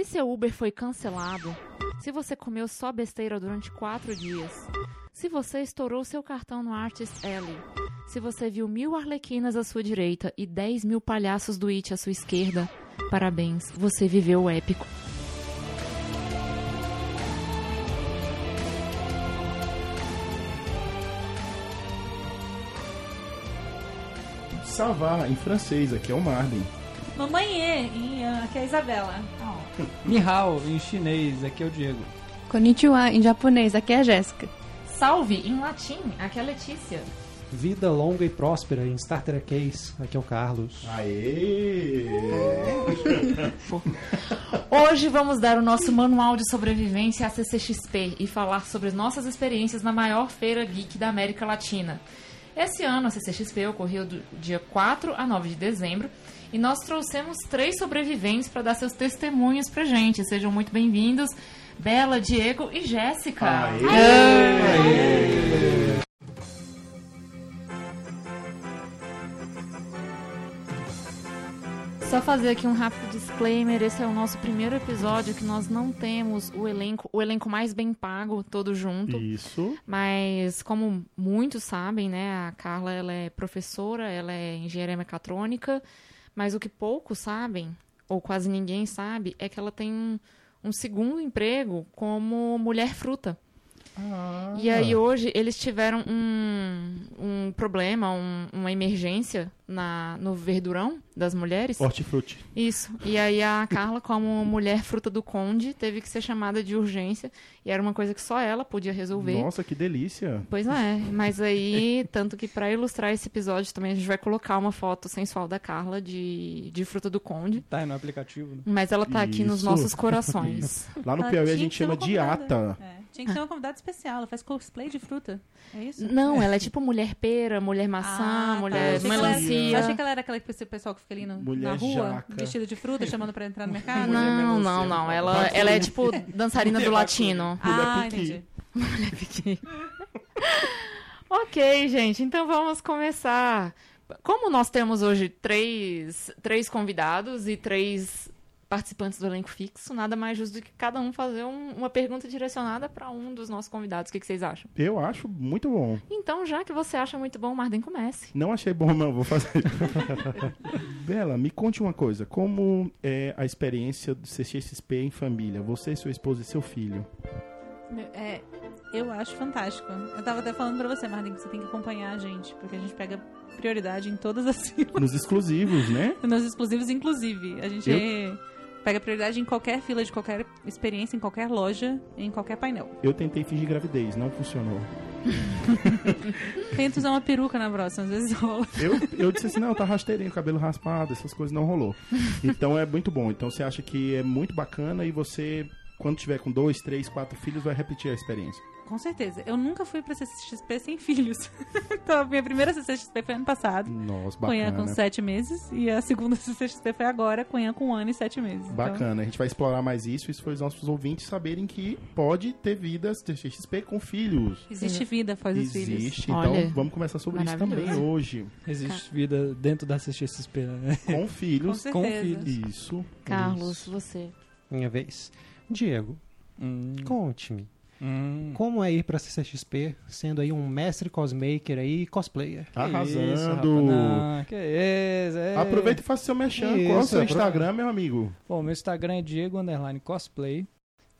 Se seu Uber foi cancelado, se você comeu só besteira durante quatro dias, se você estourou seu cartão no Artist Alley, se você viu mil arlequinas à sua direita e 10 mil palhaços do It à sua esquerda, parabéns, você viveu o épico. Salvar em francês, aqui é o Marden. Mamãe, em, uh, aqui é a Isabela. Nihao em chinês, aqui é o Diego. Konnichiwa em japonês, aqui é a Jéssica. Salve em latim, aqui é a Letícia. Vida longa e próspera em Star Trek Case, aqui é o Carlos. Aê! Hoje vamos dar o nosso manual de sobrevivência à CCXP e falar sobre nossas experiências na maior feira geek da América Latina. Esse ano a CCXP ocorreu do dia 4 a 9 de dezembro e nós trouxemos três sobreviventes para dar seus testemunhos pra gente. Sejam muito bem-vindos, Bela, Diego e Jéssica. Só fazer aqui um rápido disclaimer, esse é o nosso primeiro episódio que nós não temos o elenco, o elenco mais bem pago todo junto. Isso. Mas como muitos sabem, né, a Carla ela é professora, ela é engenheira mecatrônica, mas o que poucos sabem, ou quase ninguém sabe, é que ela tem um, segundo emprego como mulher fruta. Ah. E aí hoje eles tiveram um, um problema, um- uma emergência na, no verdurão das mulheres. Hortifruti. Isso. E aí a Carla, como mulher fruta do conde, teve que ser chamada de urgência. E era uma coisa que só ela podia resolver. Nossa, que delícia. Pois é, mas aí, tanto que pra ilustrar esse episódio também a gente vai colocar uma foto sensual da Carla de, de fruta do conde. Tá aí no aplicativo, né? Mas ela tá aqui nos Isso. nossos corações. Lá no Piauí a gente chama de ata. É, Tinha que ser uma convidada especial. Ela faz cosplay de fruta. É isso? Não, ela é tipo mulher pera, mulher maçã, Ah, tá. mulher era- melancia. Eu achei que ela era aquela que esse pessoal que fica ali no- Mulher na rua, jaca. vestida de fruta, chamando pra entrar no mercado. Mulher Não, melancia. não, não. Ela, ela é tipo dançarina do latino. Ah, Mulher entendi. Ok, gente, então vamos começar. Como nós temos hoje três, três convidados e três participantes do elenco fixo, nada mais justo do que cada um fazer um- uma pergunta direcionada para um dos nossos convidados. O que, que vocês acham? Eu acho muito bom. Então, já que você acha muito bom, Marden comece. Não achei bom, não. Vou fazer. Bela, me conte uma coisa. Como é a experiência do CXP em família? Você, sua esposa e seu filho. É, eu acho fantástico. Eu tava até falando pra você, Marlene, que você tem que acompanhar a gente, porque a gente pega prioridade em todas as filas. Nos exclusivos, né? Nos exclusivos, inclusive. A gente pega prioridade em qualquer fila de qualquer experiência, em qualquer loja, em qualquer painel. Eu tentei fingir gravidez, não funcionou. Tenta usar uma peruca na próxima, às vezes rola. Eu, eu disse assim, não, tá rasteirinho, cabelo raspado, essas coisas não rolou. Então é muito bom. Então você acha que é muito bacana e você, quando tiver com dois, três, quatro filhos, vai repetir a experiência. Com certeza. Eu nunca fui pra CCXP sem filhos. então, a minha primeira CCXP foi ano passado. Nossa, Com bacana. com sete meses. E a segunda CCXP foi agora, com Ian com um ano e sete meses. Então, Bacana, a gente vai explorar mais isso. Isso foi os nossos ouvintes saberem que pode ter vidas de XP com filhos. existe vida após os filhos. Existe, então Olha, vamos conversar sobre isso também hoje. Existe vida dentro da CXP, né? Com Com filhos. certeza. Com filhos. Isso. Carlos, você. Minha vez. Diego, Hum, conte-me. Hum. Como é ir pra CCXP sendo aí um mestre cosmaker aí e cosplayer? Que isso, rapaz. Arrasando. Não, que isso, é. Aproveita e faça seu mechan. Qual é o Isso, seu Instagram, meu amigo? Bom, meu Instagram é Diego Underline Cosplay.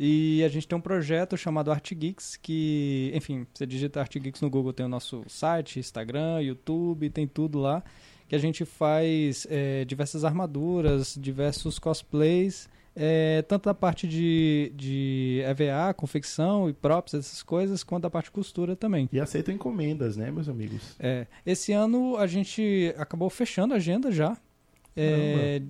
E a gente tem um projeto chamado Art Geeks, que, enfim, você digita Art Geeks no Google, tem o nosso site, Instagram, YouTube, tem tudo lá. Que a gente faz é, diversas armaduras, diversos cosplays, é, tanto da parte de, de EVA, confecção e props, essas coisas, quanto da parte de costura também. E aceitam encomendas, né, meus amigos? É, esse ano a gente acabou fechando a agenda já. É,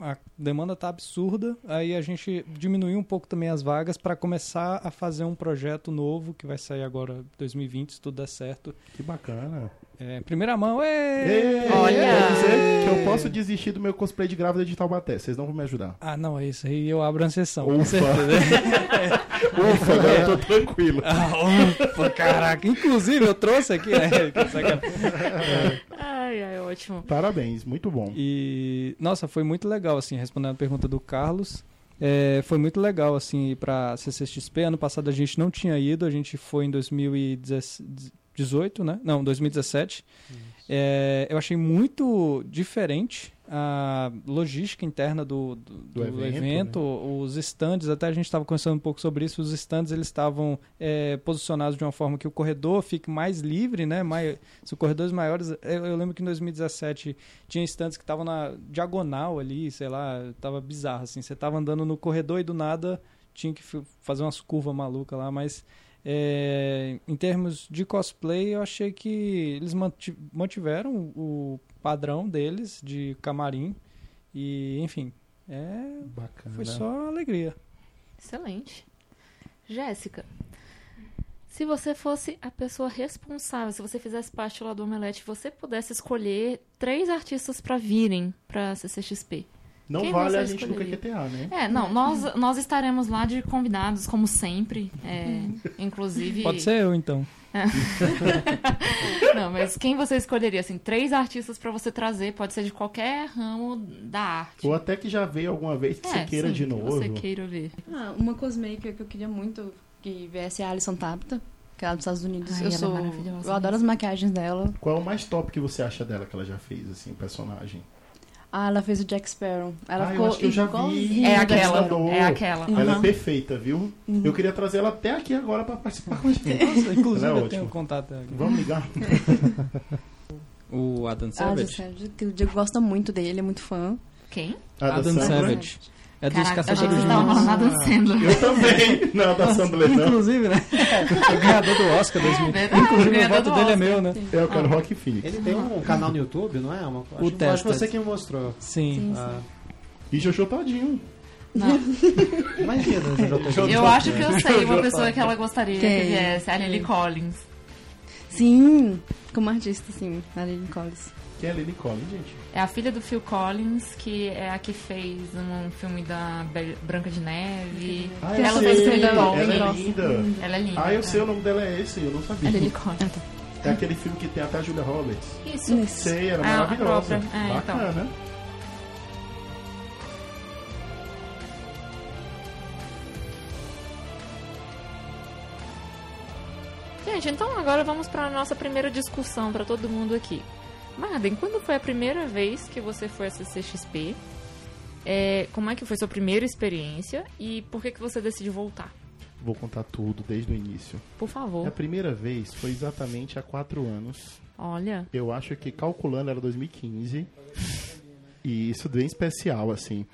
a demanda tá absurda, aí a gente diminuiu um pouco também as vagas para começar a fazer um projeto novo que vai sair agora em 2020, se tudo der certo. Que bacana. É, primeira mão! Ei, Olha! Quer dizer que eu posso desistir do meu cosplay de grávida de Taubaté. Vocês não vão me ajudar. Ah, não, é isso aí eu abro a sessão, com Ufa. certeza. Ufa, agora eu tô tranquilo. ah, ufa, caraca, inclusive eu trouxe aqui, né? sacanagem. Ai, ai, ótimo. Parabéns, muito bom. E, nossa, foi muito legal, assim, respondendo a pergunta do Carlos. É, foi muito legal, assim, ir pra CCXP. Ano passado a gente não tinha ido, a gente foi em 2018, né? Não, 2017. É, eu achei muito diferente a logística interna do, do, do evento, evento, os stands, até a gente estava conversando um pouco sobre isso, os stands eles estavam é, posicionados de uma forma que o corredor fique mais livre, né? Mais, se corredores maiores, eu, eu lembro que em 2017 tinha stands que estavam na diagonal ali, sei lá, tava bizarro assim, você tava andando no corredor e do nada tinha que fazer umas curvas malucas lá, mas é, em termos de cosplay, eu achei que eles manti- mantiveram o padrão deles de camarim e, enfim, é, Bacana. foi só alegria. Excelente. Jéssica, se você fosse a pessoa responsável, se você fizesse parte lá do Omelete, você pudesse escolher três artistas pra virem pra CCXP. Não Quem vale a gente no escolheria? QQTA, né? É, não, nós, nós estaremos lá de convidados, como sempre. é, inclusive. Pode ser eu, então. Não, mas quem você escolheria? Assim, três artistas pra você trazer, pode ser de qualquer ramo da arte. Ou até que já veio alguma vez que você queira sim, de que novo. você queira ver. Ah, uma cosmaker que eu queria muito que viesse é a Alison Tapta, que é lá dos Estados Unidos. Ai, eu ela é sou. maravilhosa eu adoro as maquiagens dela. Qual é o mais top que você acha dela que ela já fez, assim, personagem? Ah, ela fez o Jack Sparrow. Ela Ah, eu ficou acho que eu já vi. igualzinha É aquela, é aquela. Uhum. Ela é perfeita, viu? Eu queria trazer ela até aqui agora pra participar com a gente. Nossa, inclusive Ela é eu tenho ótima. contato aqui. Vamos ligar? O Adam Savage. Jack Savage, que o Diego gosta muito dele, é muito fã. Quem? Adam Savage. É dos Caraca, achei que Caçadores de falando Adam Sandler. Eu também. Não, da Sandler não. Inclusive, né? o ganhador do Oscar 2000. verdade, Inclusive, o voto dele é meu, né? É o cara Rock Phoenix. Ele tem um canal no YouTube, não é? Uma, acho, acho que você que mostrou. Sim. Ah, E Jojo Todinho. imagina, Jojo Eu acho que eu sei uma pessoa que ela gostaria que viesse, a Lily Collins. Sim, como artista, sim, a Lily Collins. Quem é Lily Collins, gente? É a filha do Phil Collins, que é a que fez um filme da Branca de Neve. Ah, eu ela sei. fez filme da Ela é linda. Ela é linda. Ah, eu é. sei o nome dela é esse, eu não sabia. É Lily Collins. É aquele filme que tem até a Julia Roberts. Isso. Isso. Sei, era Ah, a maravilhosa. própria. É, então. Bacana. Gente, então agora vamos para a nossa primeira discussão para todo mundo aqui. Marden, quando foi a primeira vez que você foi a CCXP? É, como é que foi sua primeira experiência e por que, que você decidiu voltar? Vou contar tudo desde o início. Por favor. A primeira vez foi exatamente há quatro anos. Olha. Eu acho que calculando era 2015. E isso bem especial, assim.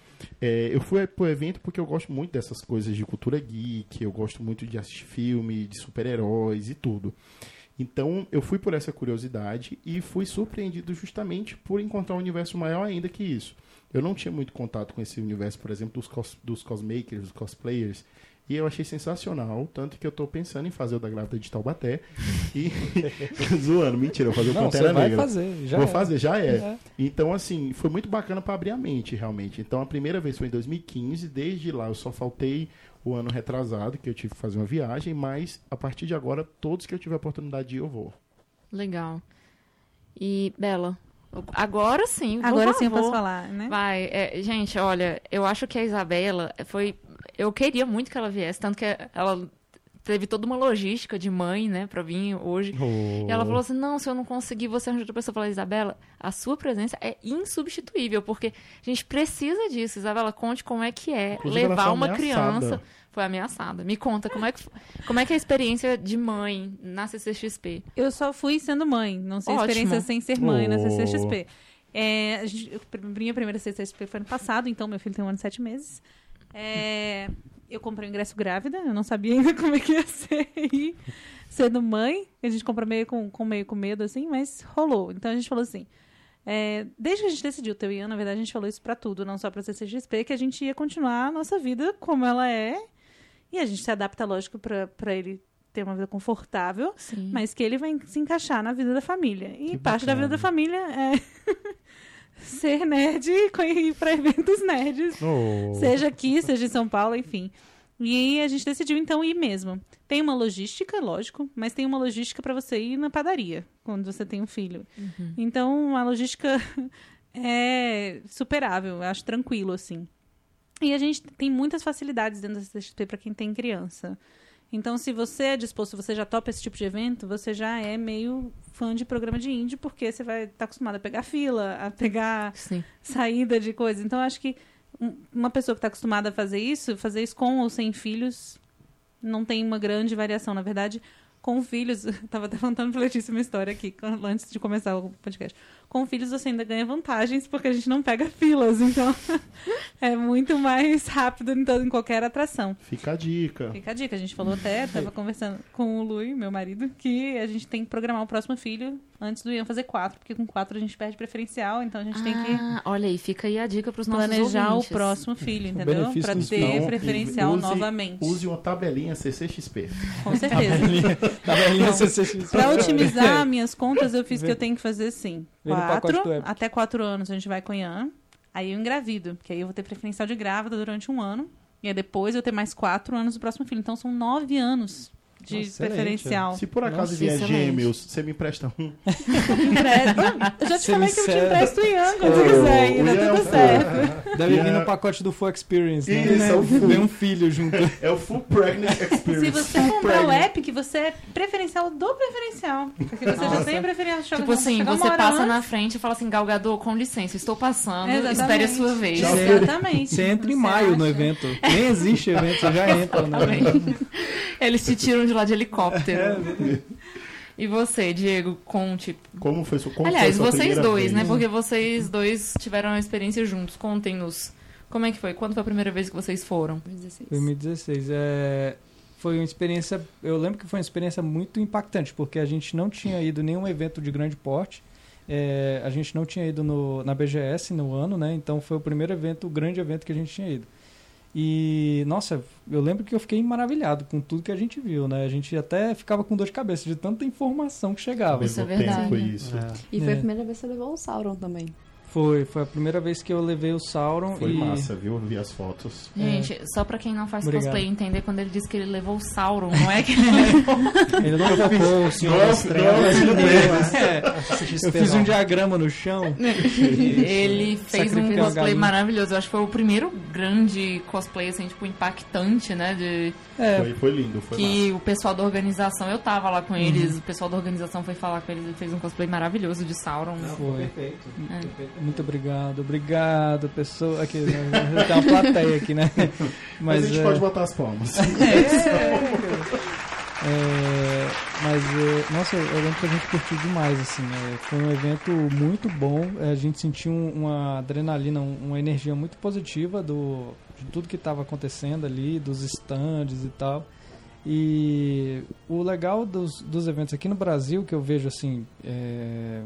É, eu fui pro evento porque eu gosto muito dessas coisas de cultura geek, eu gosto muito de assistir filme, de super-heróis e tudo. Então, eu fui por essa curiosidade e fui surpreendido justamente por encontrar um universo maior ainda que isso. Eu não tinha muito contato com esse universo, por exemplo, dos, cos dos cosmakers, dos cosplayers. E eu achei sensacional, tanto que eu tô pensando em fazer o da Grávida de Taubaté. E. Zoando, mentira, eu vou fazer o Não, Pantera vai Negra. fazer. Já Vou é. fazer, já é. É. Então, assim, foi muito bacana para abrir a mente, realmente. Então, a primeira vez foi em 2015. Desde lá, eu só faltei o ano retrasado, que eu tive que fazer uma viagem. Mas, a partir de agora, todos que eu tiver a oportunidade de ir, eu vou. Legal. E, Bela, agora sim, Agora sim eu favor. posso falar, né? Vai, é, gente, olha, eu acho que a Isabela foi. Eu queria muito que ela viesse, tanto que ela teve toda uma logística de mãe, né, pra vir hoje. E ela falou assim: não, se eu não conseguir, você arranja outra pessoa. Eu falei, Isabela, a sua presença é insubstituível, porque a gente precisa disso. Isabela, conte como é que é Inclusive, levar uma ameaçada. criança. Foi ameaçada. Me conta, como é, que, como é que é a experiência de mãe na CCXP? Eu só fui sendo mãe, não sei Ótimo. experiência sem ser mãe na Oh. CCXP. É, gente- minha primeira CCXP foi ano passado, então meu filho tem um ano e sete meses. É, eu comprei o ingresso grávida, eu não sabia ainda como é que ia ser aí, sendo mãe. A gente comprou meio com, com meio com medo, assim, mas rolou. Então a gente falou assim. é, desde que a gente decidiu ter o Ian, na verdade, a gente falou isso pra tudo, não só pra CCXP, que a gente ia continuar a nossa vida como ela é. E a gente se adapta, lógico, pra, pra ele ter uma vida confortável Sim. mas que ele vai se encaixar na vida da família. E Que parte da vida bacana. da família é ser nerd e ir para eventos nerds, Oh. seja aqui, seja em São Paulo, enfim. E a gente decidiu então ir mesmo. Tem uma logística, lógico, mas tem uma logística para você ir na padaria quando você tem um filho. Então a logística é superável, eu acho tranquilo assim. E a gente tem muitas facilidades dentro da CCXP para quem tem criança. Então, se você é disposto, se você já topa esse tipo de evento, você já é meio fã de programa de indie, porque você vai estar acostumado a pegar fila, a pegar Sim. saída de coisa. Então, acho que um- uma pessoa que está acostumada a fazer isso, fazer isso com ou sem filhos, não tem uma grande variação. Na verdade, com filhos, eu tava até contando pra Letícia uma história aqui, antes de começar o podcast. Com filhos você ainda ganha vantagens, porque a gente não pega filas, então é muito mais rápido em, todo- em qualquer atração. Fica a dica. Fica a dica, a gente falou até, tava conversando com o Lui, meu marido, que a gente tem que programar o próximo filho antes do Ian fazer quatro, porque com quatro a gente perde preferencial, então a gente tem que Ah, olha aí, fica aí a dica pros nossos planejar ouvintes. o próximo filho, entendeu? dos ter Então, preferencial use- novamente. Use uma tabelinha CCXP. Com certeza. Tabelinha Não. CCX. Pra otimizar minhas contas, eu fiz que eu tenho que fazer assim. Quatro, até quatro anos a gente vai com o Ian. Aí eu engravido, porque aí eu vou ter preferencial de grávida durante um ano. E aí depois eu ter mais quatro anos do próximo filho. Então são nove anos de excelente. preferencial. Se por acaso Nossa, vier excelente. gêmeos, você me empresta um. Empresta. Eu já te falei que eu te empresto o Ian quando você Oh, quiser ir, o tá é tudo um certo. Deve vir Yeah. no pacote do Full Experience, né? Isso, é o full. Vem um filho junto. É o Full Pregnant Experience. Se você Full comprar o pregnant. Epic, você é preferencial do preferencial. Porque você já Nossa. tem preferencial. Tipo assim, você passa antes. na frente e fala assim, Galgador, com licença, estou passando, Exatamente. espere a sua vez. Exatamente. Você entra em Você maio no acha? evento. Nem existe evento, você já entra no evento. Exatamente. Eles te tiram de lá de helicóptero. E você, Diego, conte. Como foi, sua- como Aliás, foi a sua vocês dois, vez? né? Porque vocês dois tiveram a experiência juntos. Contem-nos. Como é que foi? Quando foi a primeira vez que vocês foram? 16. 2016. É, foi uma experiência. Eu lembro que foi uma experiência muito impactante, porque a gente não tinha ido em nenhum evento de grande porte. É, a gente não tinha ido no- na BGS no ano, né? Então foi o primeiro evento, o grande evento que a gente tinha ido. E, nossa, eu lembro que eu fiquei maravilhado com tudo que a gente viu, né? A gente até ficava com dor de cabeça de tanta informação que chegava. Isso é tempo, verdade, Foi isso. E foi É. a primeira vez que você levou o Sauron também. Foi, foi a primeira vez que eu levei o Sauron Foi e massa, viu? Eu vi as fotos. Gente, só pra quem não faz Obrigado. cosplay entender, quando ele disse que ele levou o Sauron, não é que ele levou... ele não tocou o Senhor Não é o- das não é Trevas. dele. É, eu fiz um diagrama no chão. Ele fez um cosplay maravilhoso. Eu acho que foi o primeiro grande cosplay, assim, tipo, impactante, né? De... É, Foi, foi lindo, foi que o pessoal da organização, eu tava lá com Uhum. eles, o pessoal da organização foi falar com eles e fez um cosplay maravilhoso de Sauron. Foi. Perfeito. É. Muito obrigado, obrigado, pessoa. Aqui, né? Tem uma plateia aqui, né? massa. Mas, a gente é, pode botar as palmas. é, mas, é, nossa, eu lembro que a gente curtiu demais, assim. é, foi um evento muito bom. é, a gente sentiu um- uma adrenalina, um- uma energia muito positiva do, de tudo que estava acontecendo ali, dos stands e tal. E o legal dos, dos eventos aqui no Brasil, que eu vejo assim, é,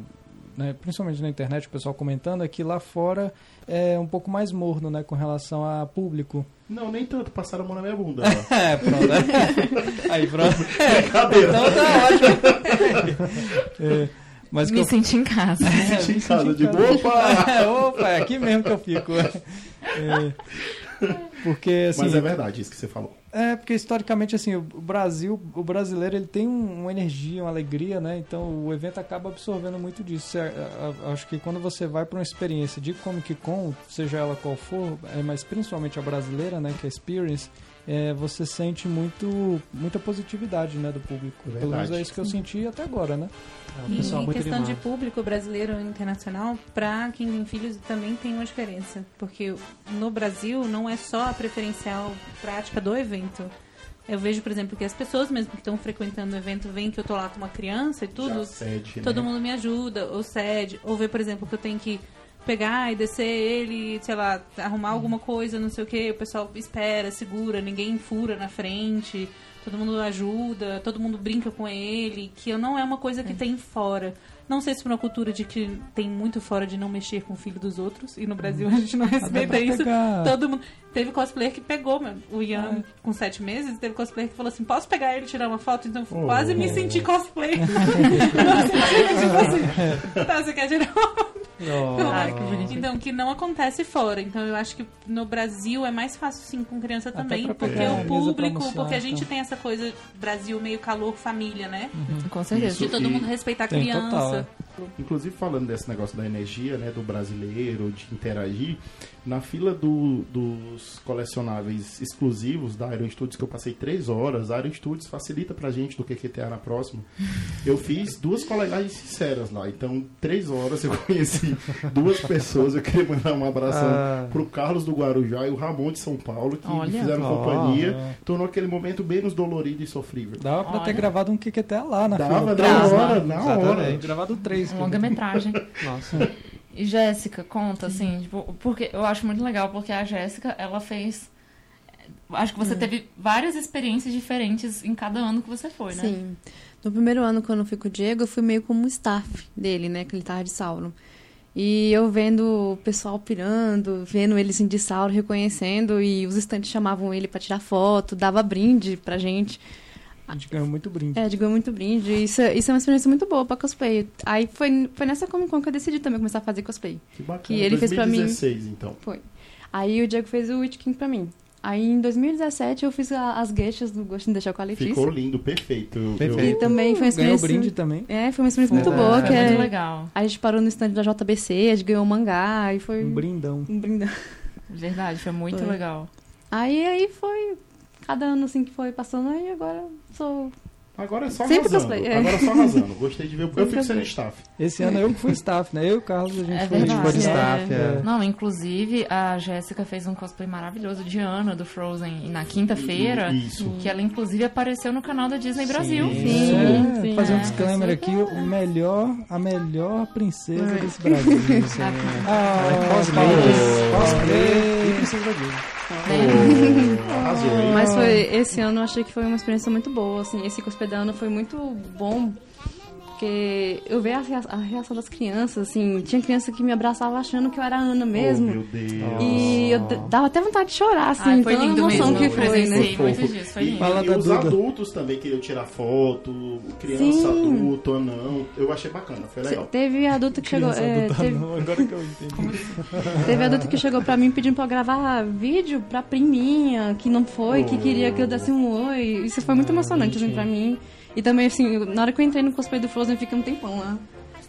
né, principalmente na internet, o pessoal comentando, é que lá fora é um pouco mais morno, né, com relação a público. Não, nem tanto. Passaram a mão na minha bunda. É, pronto. Aí, pronto. Brincadeira. Então tá ótimo. É, mas Me eu- senti em casa. Senti em casa de opa! É, opa, é aqui mesmo que eu fico. É, porque assim, Mas é verdade isso que você falou. É, porque historicamente, assim, o Brasil, o brasileiro, ele tem um- uma energia, uma alegria, né? Então o evento acaba absorvendo muito disso. É, é, é, acho que quando você vai para uma experiência de Comic Con, seja ela qual for, é, mas principalmente a brasileira, né, que é a Experience, é, você sente muito, muita positividade, né, do público. Pelo menos Verdade. é isso que eu senti até agora, né? É um E em questão de público brasileiro e internacional, para quem tem filhos também tem uma diferença. Porque no Brasil não é só a preferencial prática do evento. Eu vejo, por exemplo, que as pessoas mesmo que estão frequentando o evento veem que eu tô lá com uma criança e tudo. Já cede, todo né? mundo me ajuda, ou cede, ou vê, por exemplo, que eu tenho que pegar e descer ele, sei lá, arrumar alguma coisa, não sei o que, o pessoal espera, segura, ninguém fura na frente, todo mundo ajuda, todo mundo brinca com ele, que não é uma coisa que tem fora. Não sei se por uma cultura de que tem muito fora de não mexer com o filho dos outros, e no Brasil a gente não respeita isso. pegar. Todo mundo. Teve cosplayer que pegou. O Ian, com sete meses, teve cosplayer que falou assim: posso pegar ele e tirar uma foto? Então Oh. quase me senti cosplayer. no sentido, tipo assim, tá, você quer tirar uma foto? Ai, que bonitinho. Então, que não acontece fora. Então, eu acho que no Brasil é mais fácil, sim, com criança Até também, porque o público, porque a gente almoçar, tem essa coisa Brasil meio calor família, né? Com certeza. De todo mundo respeitar a criança. total, é. Inclusive falando desse negócio da energia, né, do brasileiro, de interagir, na fila do- dos colecionáveis exclusivos da Iron Studios, que eu passei três horas, a Iron Studios facilita pra gente do QQTA na próxima. Eu fiz duas colegagens sinceras lá, então três horas eu conheci duas pessoas, eu queria mandar um abração Ah. pro Carlos do Guarujá e o Ramon de São Paulo, que Olha. me fizeram Ó. companhia, tornou aquele momento menos dolorido e sofrível. Dava pra ter Olha. gravado um QQT lá na Dava fila. na Dava. hora, na hora. Gravado três. Um longa-metragem. Nossa. E Jéssica, conta, assim, tipo, porque eu acho muito legal, porque a Jéssica, ela fez. Acho que você teve várias experiências diferentes em cada ano que você foi, né? Sim. No primeiro ano, quando eu fui com o Diego, eu fui meio como staff dele, né? Que ele tava de Sauron. E eu vendo o pessoal pirando, vendo ele assim de Sauron, reconhecendo, e os estantes chamavam ele pra tirar foto, dava brinde pra gente. A gente ganhou muito brinde. É, de ganhar muito brinde. Isso, é- isso é uma experiência muito boa pra cosplay. Aí foi, foi nessa Comic Con que eu decidi também começar a fazer cosplay. Que bacana. Que ele fez pra mim. 2016, então. Aí o Diego fez o Witch King pra mim. Aí em 2017 eu fiz a- as gueixas do Gostinho de deixar com a Letícia. Ficou lindo, perfeito. Eu- Perfeito. E também foi uma Ganhou experiência. brinde também. É, foi uma experiência muito É, boa. Foi Que muito é... legal. A gente parou no stand da JBC, a gente ganhou um mangá e foi Um brindão. um brindão. Verdade, foi muito Foi. legal. Aí, aí foi. Cada ano assim que foi passando, aí agora sou. Agora é só Sempre arrasando. cosplay, é. Agora é só arrasando. Gostei de ver. Eu Sempre fico sendo staff. Esse ano eu que fui staff, né? Eu e o Carlos, a gente É foi. A gente foi de Verdade, staff. é. é. Não, inclusive, a Jéssica fez um cosplay maravilhoso de Ana, do Frozen, na quinta-feira. Isso. Que ela, inclusive, apareceu no canal da Disney Brasil. Sim, É, sim. fazer um É, disclaimer aqui, o melhor, a melhor princesa É. desse Brasil. Sim. Ah, é cosplay, cosplay e princesa da Disney. Oh, arrasou? Mas foi esse ano eu achei que foi uma experiência muito boa, assim, esse cosplay da Ana foi muito bom. Porque eu vi a rea- a reação das crianças, assim, tinha criança que me abraçava achando que eu era a Ana mesmo. Oh, meu Deus. E eu dava até vontade de chorar, assim, Ai, foi pela lindo emoção mesmo. que eu foi, né? Foi muitos fofo. dias, foi E, lindo. Fala e da os adultos também queriam tirar foto, criança, Sim. adulto, anão. Eu achei bacana, foi legal. Teve adulto que chegou. Criança é, teve, não, agora que eu entendi. teve adulto que chegou pra mim pedindo pra eu gravar vídeo pra priminha, que não foi, que queria que eu desse um oi. Isso foi muito emocionante, assim, pra mim. E também, assim, na hora que eu entrei no cosplay do Frozen, eu fiquei um tempão lá.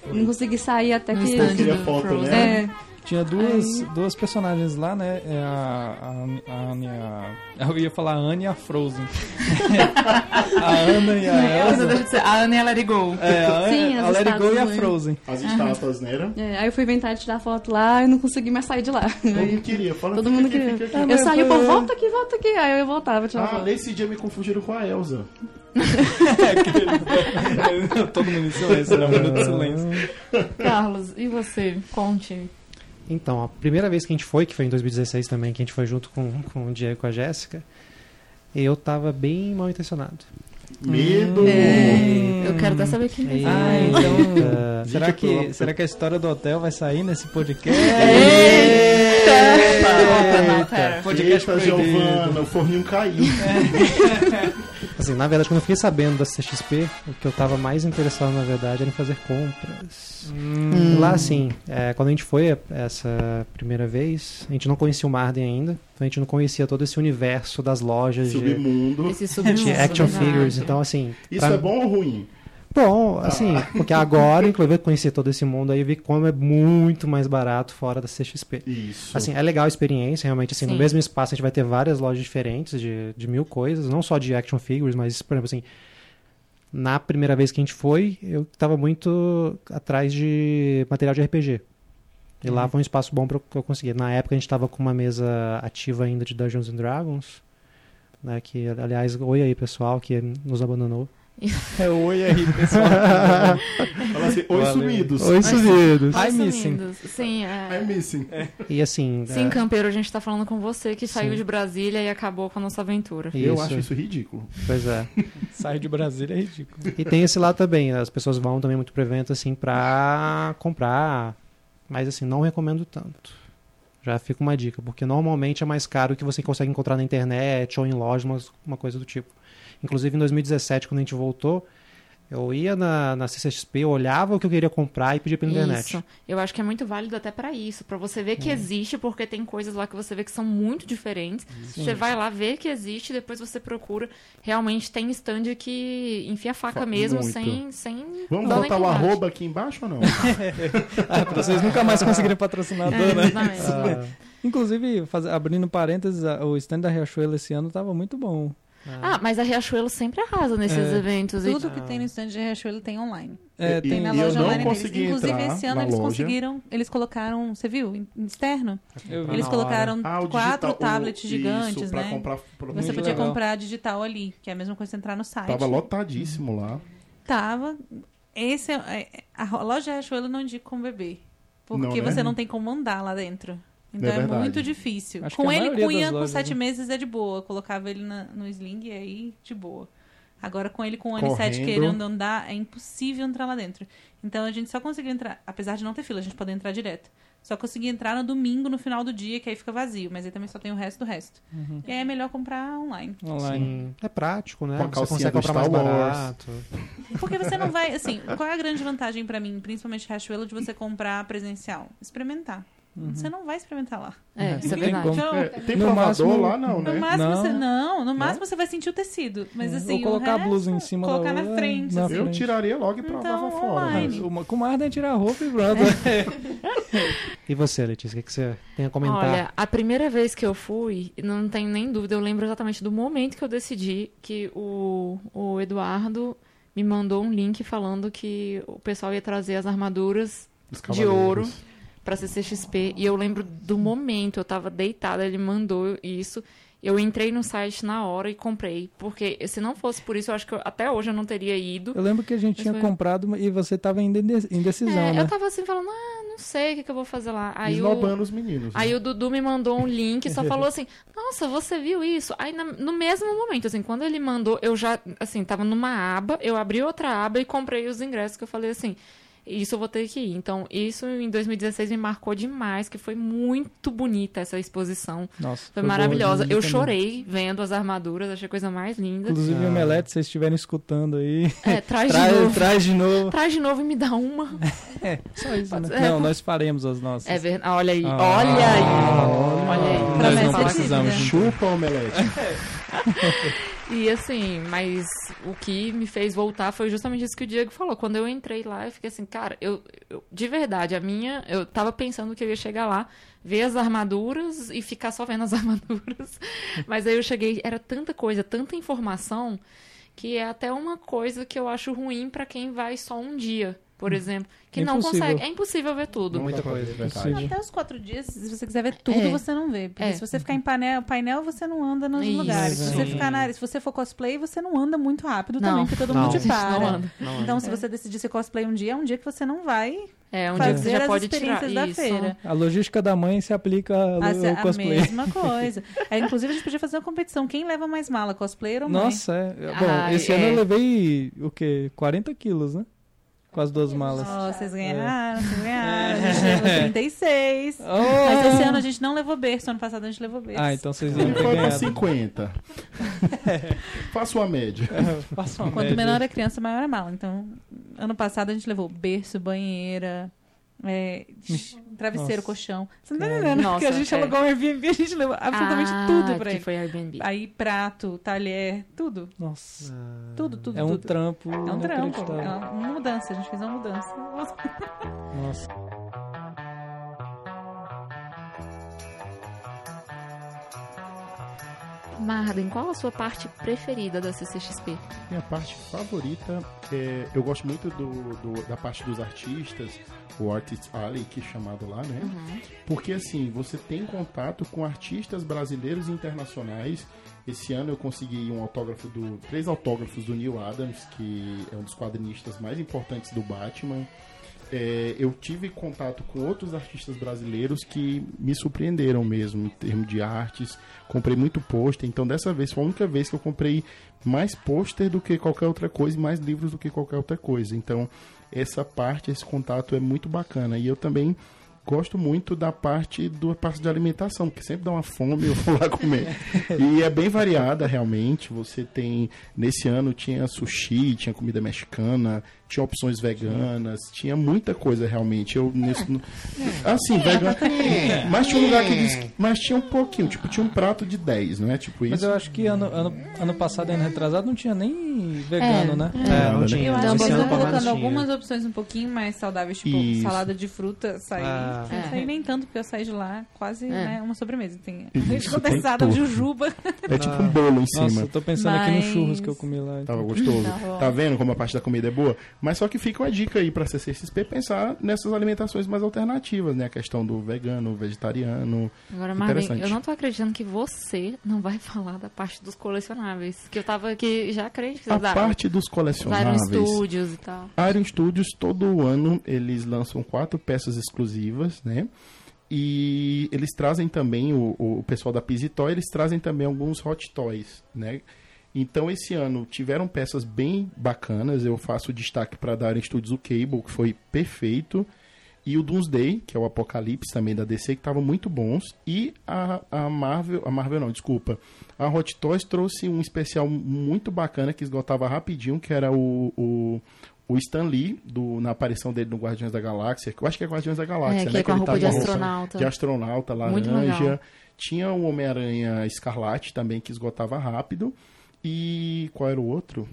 Não consegui sair até No que. stand Queria foto, Frozen. né? É, Tinha duas, duas personagens lá, né? É a, a, a Anya. Eu ia falar a Anne e a Frozen. a Ana e a Elsa. Deus do céu, A Ana ela ligou. É, a, Sim, a Let It Go e a? Frozen. As estátuas, né? é, aí eu fui inventar de tirar foto lá e não consegui mais sair de lá. Todo mundo queria. Fala, Todo mundo queria. aqui. Ah, Eu saí, pô, volta aqui, volta aqui. Aí eu voltava, tirar Ah, foto. nesse dia me confundiram com a Elsa. Todo mundo em silêncio, né? Um minuto de silêncio. Carlos, e você? Conte. Então, a primeira vez que a gente foi, que foi em 2016 também, que a gente foi junto com, com o Diego e com a Jéssica, eu tava bem mal intencionado. Medo! É. Eu quero até saber quem é. Ah, então. Eita. Será que, será que a história do hotel vai sair nesse podcast? Opa, não, pera. Podcast Eita, proibido. Giovana, o forninho caiu. Assim, na verdade, quando eu fiquei sabendo da CXP, o que eu tava mais interessado, na verdade, era em fazer compras. Hum. Lá, assim, é, quando a gente foi essa primeira vez, a gente não conhecia o Marden ainda, então a gente não conhecia todo esse universo das lojas de, Submundo. Esse submundo, de action verdade. figures. Então, assim. Isso pra- é bom ou ruim? Bom, assim, porque agora, inclusive, eu conheci todo esse mundo aí, eu vi como é muito mais barato fora da CXP. Isso. Assim, é legal a experiência, realmente, assim, no Sim. mesmo espaço a gente vai ter várias lojas diferentes de, de mil coisas, não só de action figures, mas, por exemplo, assim, na primeira vez que a gente foi, eu tava muito atrás de material de RPG. E lá foi um espaço bom para que eu conseguir. Na época a gente tava com uma mesa ativa ainda de Dungeons and Dragons, né, que, aliás, oi aí, pessoal, que nos abandonou. É oi aí, pessoal. Fala assim, oi Valeu. sumidos. Oi, sumidos! Ai, Ai, missing. Sim, é. I'm missing. E assim... Sim, é, Campeiro, a gente tá falando com você que saiu Sim. de Brasília e acabou com a nossa aventura. Eu Isso. acho isso ridículo. Pois é. Sair de Brasília é ridículo. E tem esse lado também, as pessoas vão também muito pro evento, assim, pra comprar, mas assim, não recomendo tanto. Já fica uma dica, porque normalmente é mais caro que você consegue encontrar na internet ou em loja, uma, uma coisa do tipo. Inclusive em 2017, quando a gente voltou, Eu ia na, na CCXP, eu olhava o que eu queria comprar e pedia pela internet. Isso. Eu acho que é muito válido até pra isso, pra você ver que existe, porque tem coisas lá que você vê que são muito diferentes. Você vai lá ver que existe, depois você procura. Realmente tem stand que enfia a faca Fa- mesmo, muito. sem, sem. Vamos botar o arroba aqui embaixo ou não? Ah, pra vocês nunca mais conseguirem patrocinador, É, né? Ah, Inclusive, faz- abrindo parênteses, o stand da Riachuelo esse ano tava muito bom. Ah, mas a Riachuelo sempre arrasa nesses É. eventos. e- Tudo que tem no stand de Riachuelo tem online. É, E- tem, na eu loja não online deles. consegui Inclusive, esse ano na eles loja. conseguiram. Eles colocaram. Você viu? Externo? Eles na colocaram Ah, o quatro digital- o- tablets isso, gigantes, pra né? comprar pra- Você podia legal. comprar digital ali, que é a mesma coisa que entrar no site. Tava lotadíssimo lá. Tava. Esse é, é- a loja Riachuelo não indica com bebê. Porque Não, né? você não tem como andar lá dentro. Então É é, muito difícil. Acho com ele, com Ian, com sete né? meses é de boa. Colocava ele na- no sling e aí, de boa. Agora, com ele com ano sete Correndo. querendo andar, é impossível entrar lá dentro. Então, a gente só conseguiu entrar, apesar de não ter fila, a gente pode entrar direto. Só consegui entrar no domingo, no final do dia, que aí fica vazio. Mas aí também só tem o resto do resto. Uhum. E aí é melhor comprar online. online. sim. É prático, né? Você consegue comprar mais barato. Porque você não vai, assim, qual é a grande vantagem pra mim, principalmente Riachuelo, de você comprar presencial? Experimentar. Você não vai experimentar lá. É, isso é Não tem verdade. Então, É, tem No provador máximo- lá, não, né? No máximo Não. você não, no máximo você vai sentir o tecido, mas É, assim, ou colocar o a resto, blusa em cima da colocar na outra, frente, na assim. Eu frente. tiraria logo e provava Então, fora. online. mas- Uma, com uma arden tira a roupa e pronto. E você, Letícia, o que, que você tem a comentar? Olha, a primeira vez que eu fui, não tenho nem dúvida, eu lembro exatamente do momento que eu decidi que o, o Eduardo me mandou um link falando que o pessoal ia trazer as armaduras de ouro pra CCXP. E eu lembro do momento, eu tava deitada, ele mandou isso. Eu entrei no site na hora e comprei. Porque se não fosse por isso, eu acho que eu- até hoje eu não teria ido. Eu lembro que a gente tinha foi- comprado e você tava ainda em de- indecisão, É, né? Eu tava assim falando, ah, não sei o que, que eu vou fazer lá. Aí o, os meninos. Aí né? o Dudu me mandou um link e só falou assim: Nossa, você viu isso? Aí na- no mesmo momento, assim, quando ele mandou, eu já, assim, tava numa aba, eu abri outra aba e comprei os ingressos que eu falei assim. Isso eu vou ter que ir. Então, isso em 2016 me marcou demais, que foi muito bonita essa exposição. Nossa, Foi boa maravilhosa. de Eu também. chorei vendo as armaduras, achei a coisa mais linda. Inclusive, Ah. o Melete, se vocês estiverem escutando aí, É, traz de traz, novo. traz de novo. Traz de novo e me dá uma. Só isso, né? É, Não, nós faremos as nossas. É verdade. Olha aí, Ah, olha aí. Olha aí. Nós Promessa não é precisamos. dívida. Chupa, omelete. E assim, mas o que me fez voltar foi justamente isso que o Diego falou. Quando eu entrei lá, eu fiquei assim, cara, eu, eu- de verdade, a minha, eu tava pensando que eu ia chegar lá, ver as armaduras e ficar só vendo as armaduras. Mas aí eu cheguei, era tanta coisa, tanta informação, que é até uma coisa que eu acho ruim pra quem vai só um dia, por exemplo, que É não consegue, é impossível ver tudo. Muita coisa, verdade. Até os quatro dias, se você quiser ver tudo, É. você não vê. Porque É. se você ficar em painel, painel você não anda nos Isso. lugares. Se você ficar na área, se você for cosplay, você não anda muito rápido Não. também, porque todo Não. mundo te para. não anda. Não, Então, se você decidir ser cosplay um dia, é um dia que você não vai É, um dia que você fazer já as pode tirar experiências da isso. feira. A logística da mãe se aplica ao, A, ao a cosplay. mesma coisa. É, inclusive, a gente podia fazer uma competição. Quem leva mais mala, cosplayer ou mãe? Nossa, é. Bom, Ai, esse ano é. eu levei o quê? 40 quilos, né? Com as duas malas. Ó, vocês ganharam, vocês ganharam. A gente levou 36. Oh! Mas esse ano a gente não levou berço. Ano passado a gente levou berço. Ah, então vocês iam ter Foi pra ganhado. 50. Faça uma média. Faça uma Quanto média. menor a criança, maior a mala. Então, ano passado a gente levou berço, banheira, é, travesseiro, Nossa. colchão. Você não tá Cara. entendendo? Nossa, Porque a gente é. alugou um Airbnb, a gente levou absolutamente Ah, tudo pra ele. foi Airbnb. Aí, prato, talher, tudo. Nossa. Tudo, tudo, É um tudo. trampo. É um trampo. É uma mudança. A gente fez uma mudança. Nossa. Marden, qual a sua parte preferida da CCXP? Minha parte favorita é. Eu gosto muito do, do- da parte dos artistas, o Artist Alley, que é chamado lá, né? Porque assim, você tem contato com artistas brasileiros e internacionais. Esse ano eu consegui um autógrafo do. três autógrafos do Neil Adams, que é um dos quadrinistas mais importantes do Batman. É, eu tive contato com outros artistas brasileiros que me surpreenderam mesmo em termos de artes. Comprei muito pôster, então dessa vez foi a única vez que eu comprei mais pôster do que qualquer outra coisa e mais livros do que qualquer outra coisa. Então essa parte, esse contato é muito bacana. E eu também gosto muito da parte do parte de alimentação, porque sempre dá uma fome eu vou lá comer. e é bem variada realmente. Você tem nesse ano tinha sushi, tinha comida mexicana, tinha opções veganas, tinha muita coisa realmente. Eu nesse assim, vegano. Mas tinha um lugar que diz, mas tinha um pouquinho, tipo, tinha um prato de 10, não é? Tipo Mas isso. eu acho que ano, ano, ano passado, ano retrasado, não tinha nem vegano, É. né? É, não né? tinha. Eu acho que estão colocando algumas opções um pouquinho mais saudáveis, tipo Isso. salada de fruta, sair. Ah. Não saí nem tanto, porque eu saí de lá quase né, uma sobremesa. Tem Isso, tem condensado, tudo. jujuba. É tipo um bolo em Nossa, cima. eu tô pensando aqui Mas- no churros que eu comi lá. Tava gostoso. Tá. Tá vendo como a parte da comida é boa? Mas só que fica uma dica aí pra CCXP pensar nessas alimentações mais alternativas, né? A questão do vegano, vegetariano. Agora, Marlene, eu não tô acreditando que você não vai falar da parte dos colecionáveis. Que eu tava aqui já crente que A davam. parte dos Iron colecionáveis. Studios e tal. Iron Studios, todo ano, eles lançam quatro peças exclusivas, né? E eles trazem também, o, o pessoal da Pizzy Toy, eles trazem também alguns Hot Toys, né? Então, esse ano tiveram peças bem bacanas. Eu faço destaque para dar Studios o Cable, que foi perfeito. E o Doomsday, que é o Apocalipse também da DC, que estavam muito bons. E a, a Marvel, a Marvel não, desculpa. A Hot Toys trouxe um especial muito bacana que esgotava rapidinho, que era o, o, o Stan Lee, do, na aparição dele no Guardiões da Galáxia, que eu acho que é Guardiões da Galáxia, É, que né? é com a ele tá de astronauta. de astronauta, laranja. Tinha o Homem-Aranha Escarlate também, que esgotava rápido. E qual era o outro?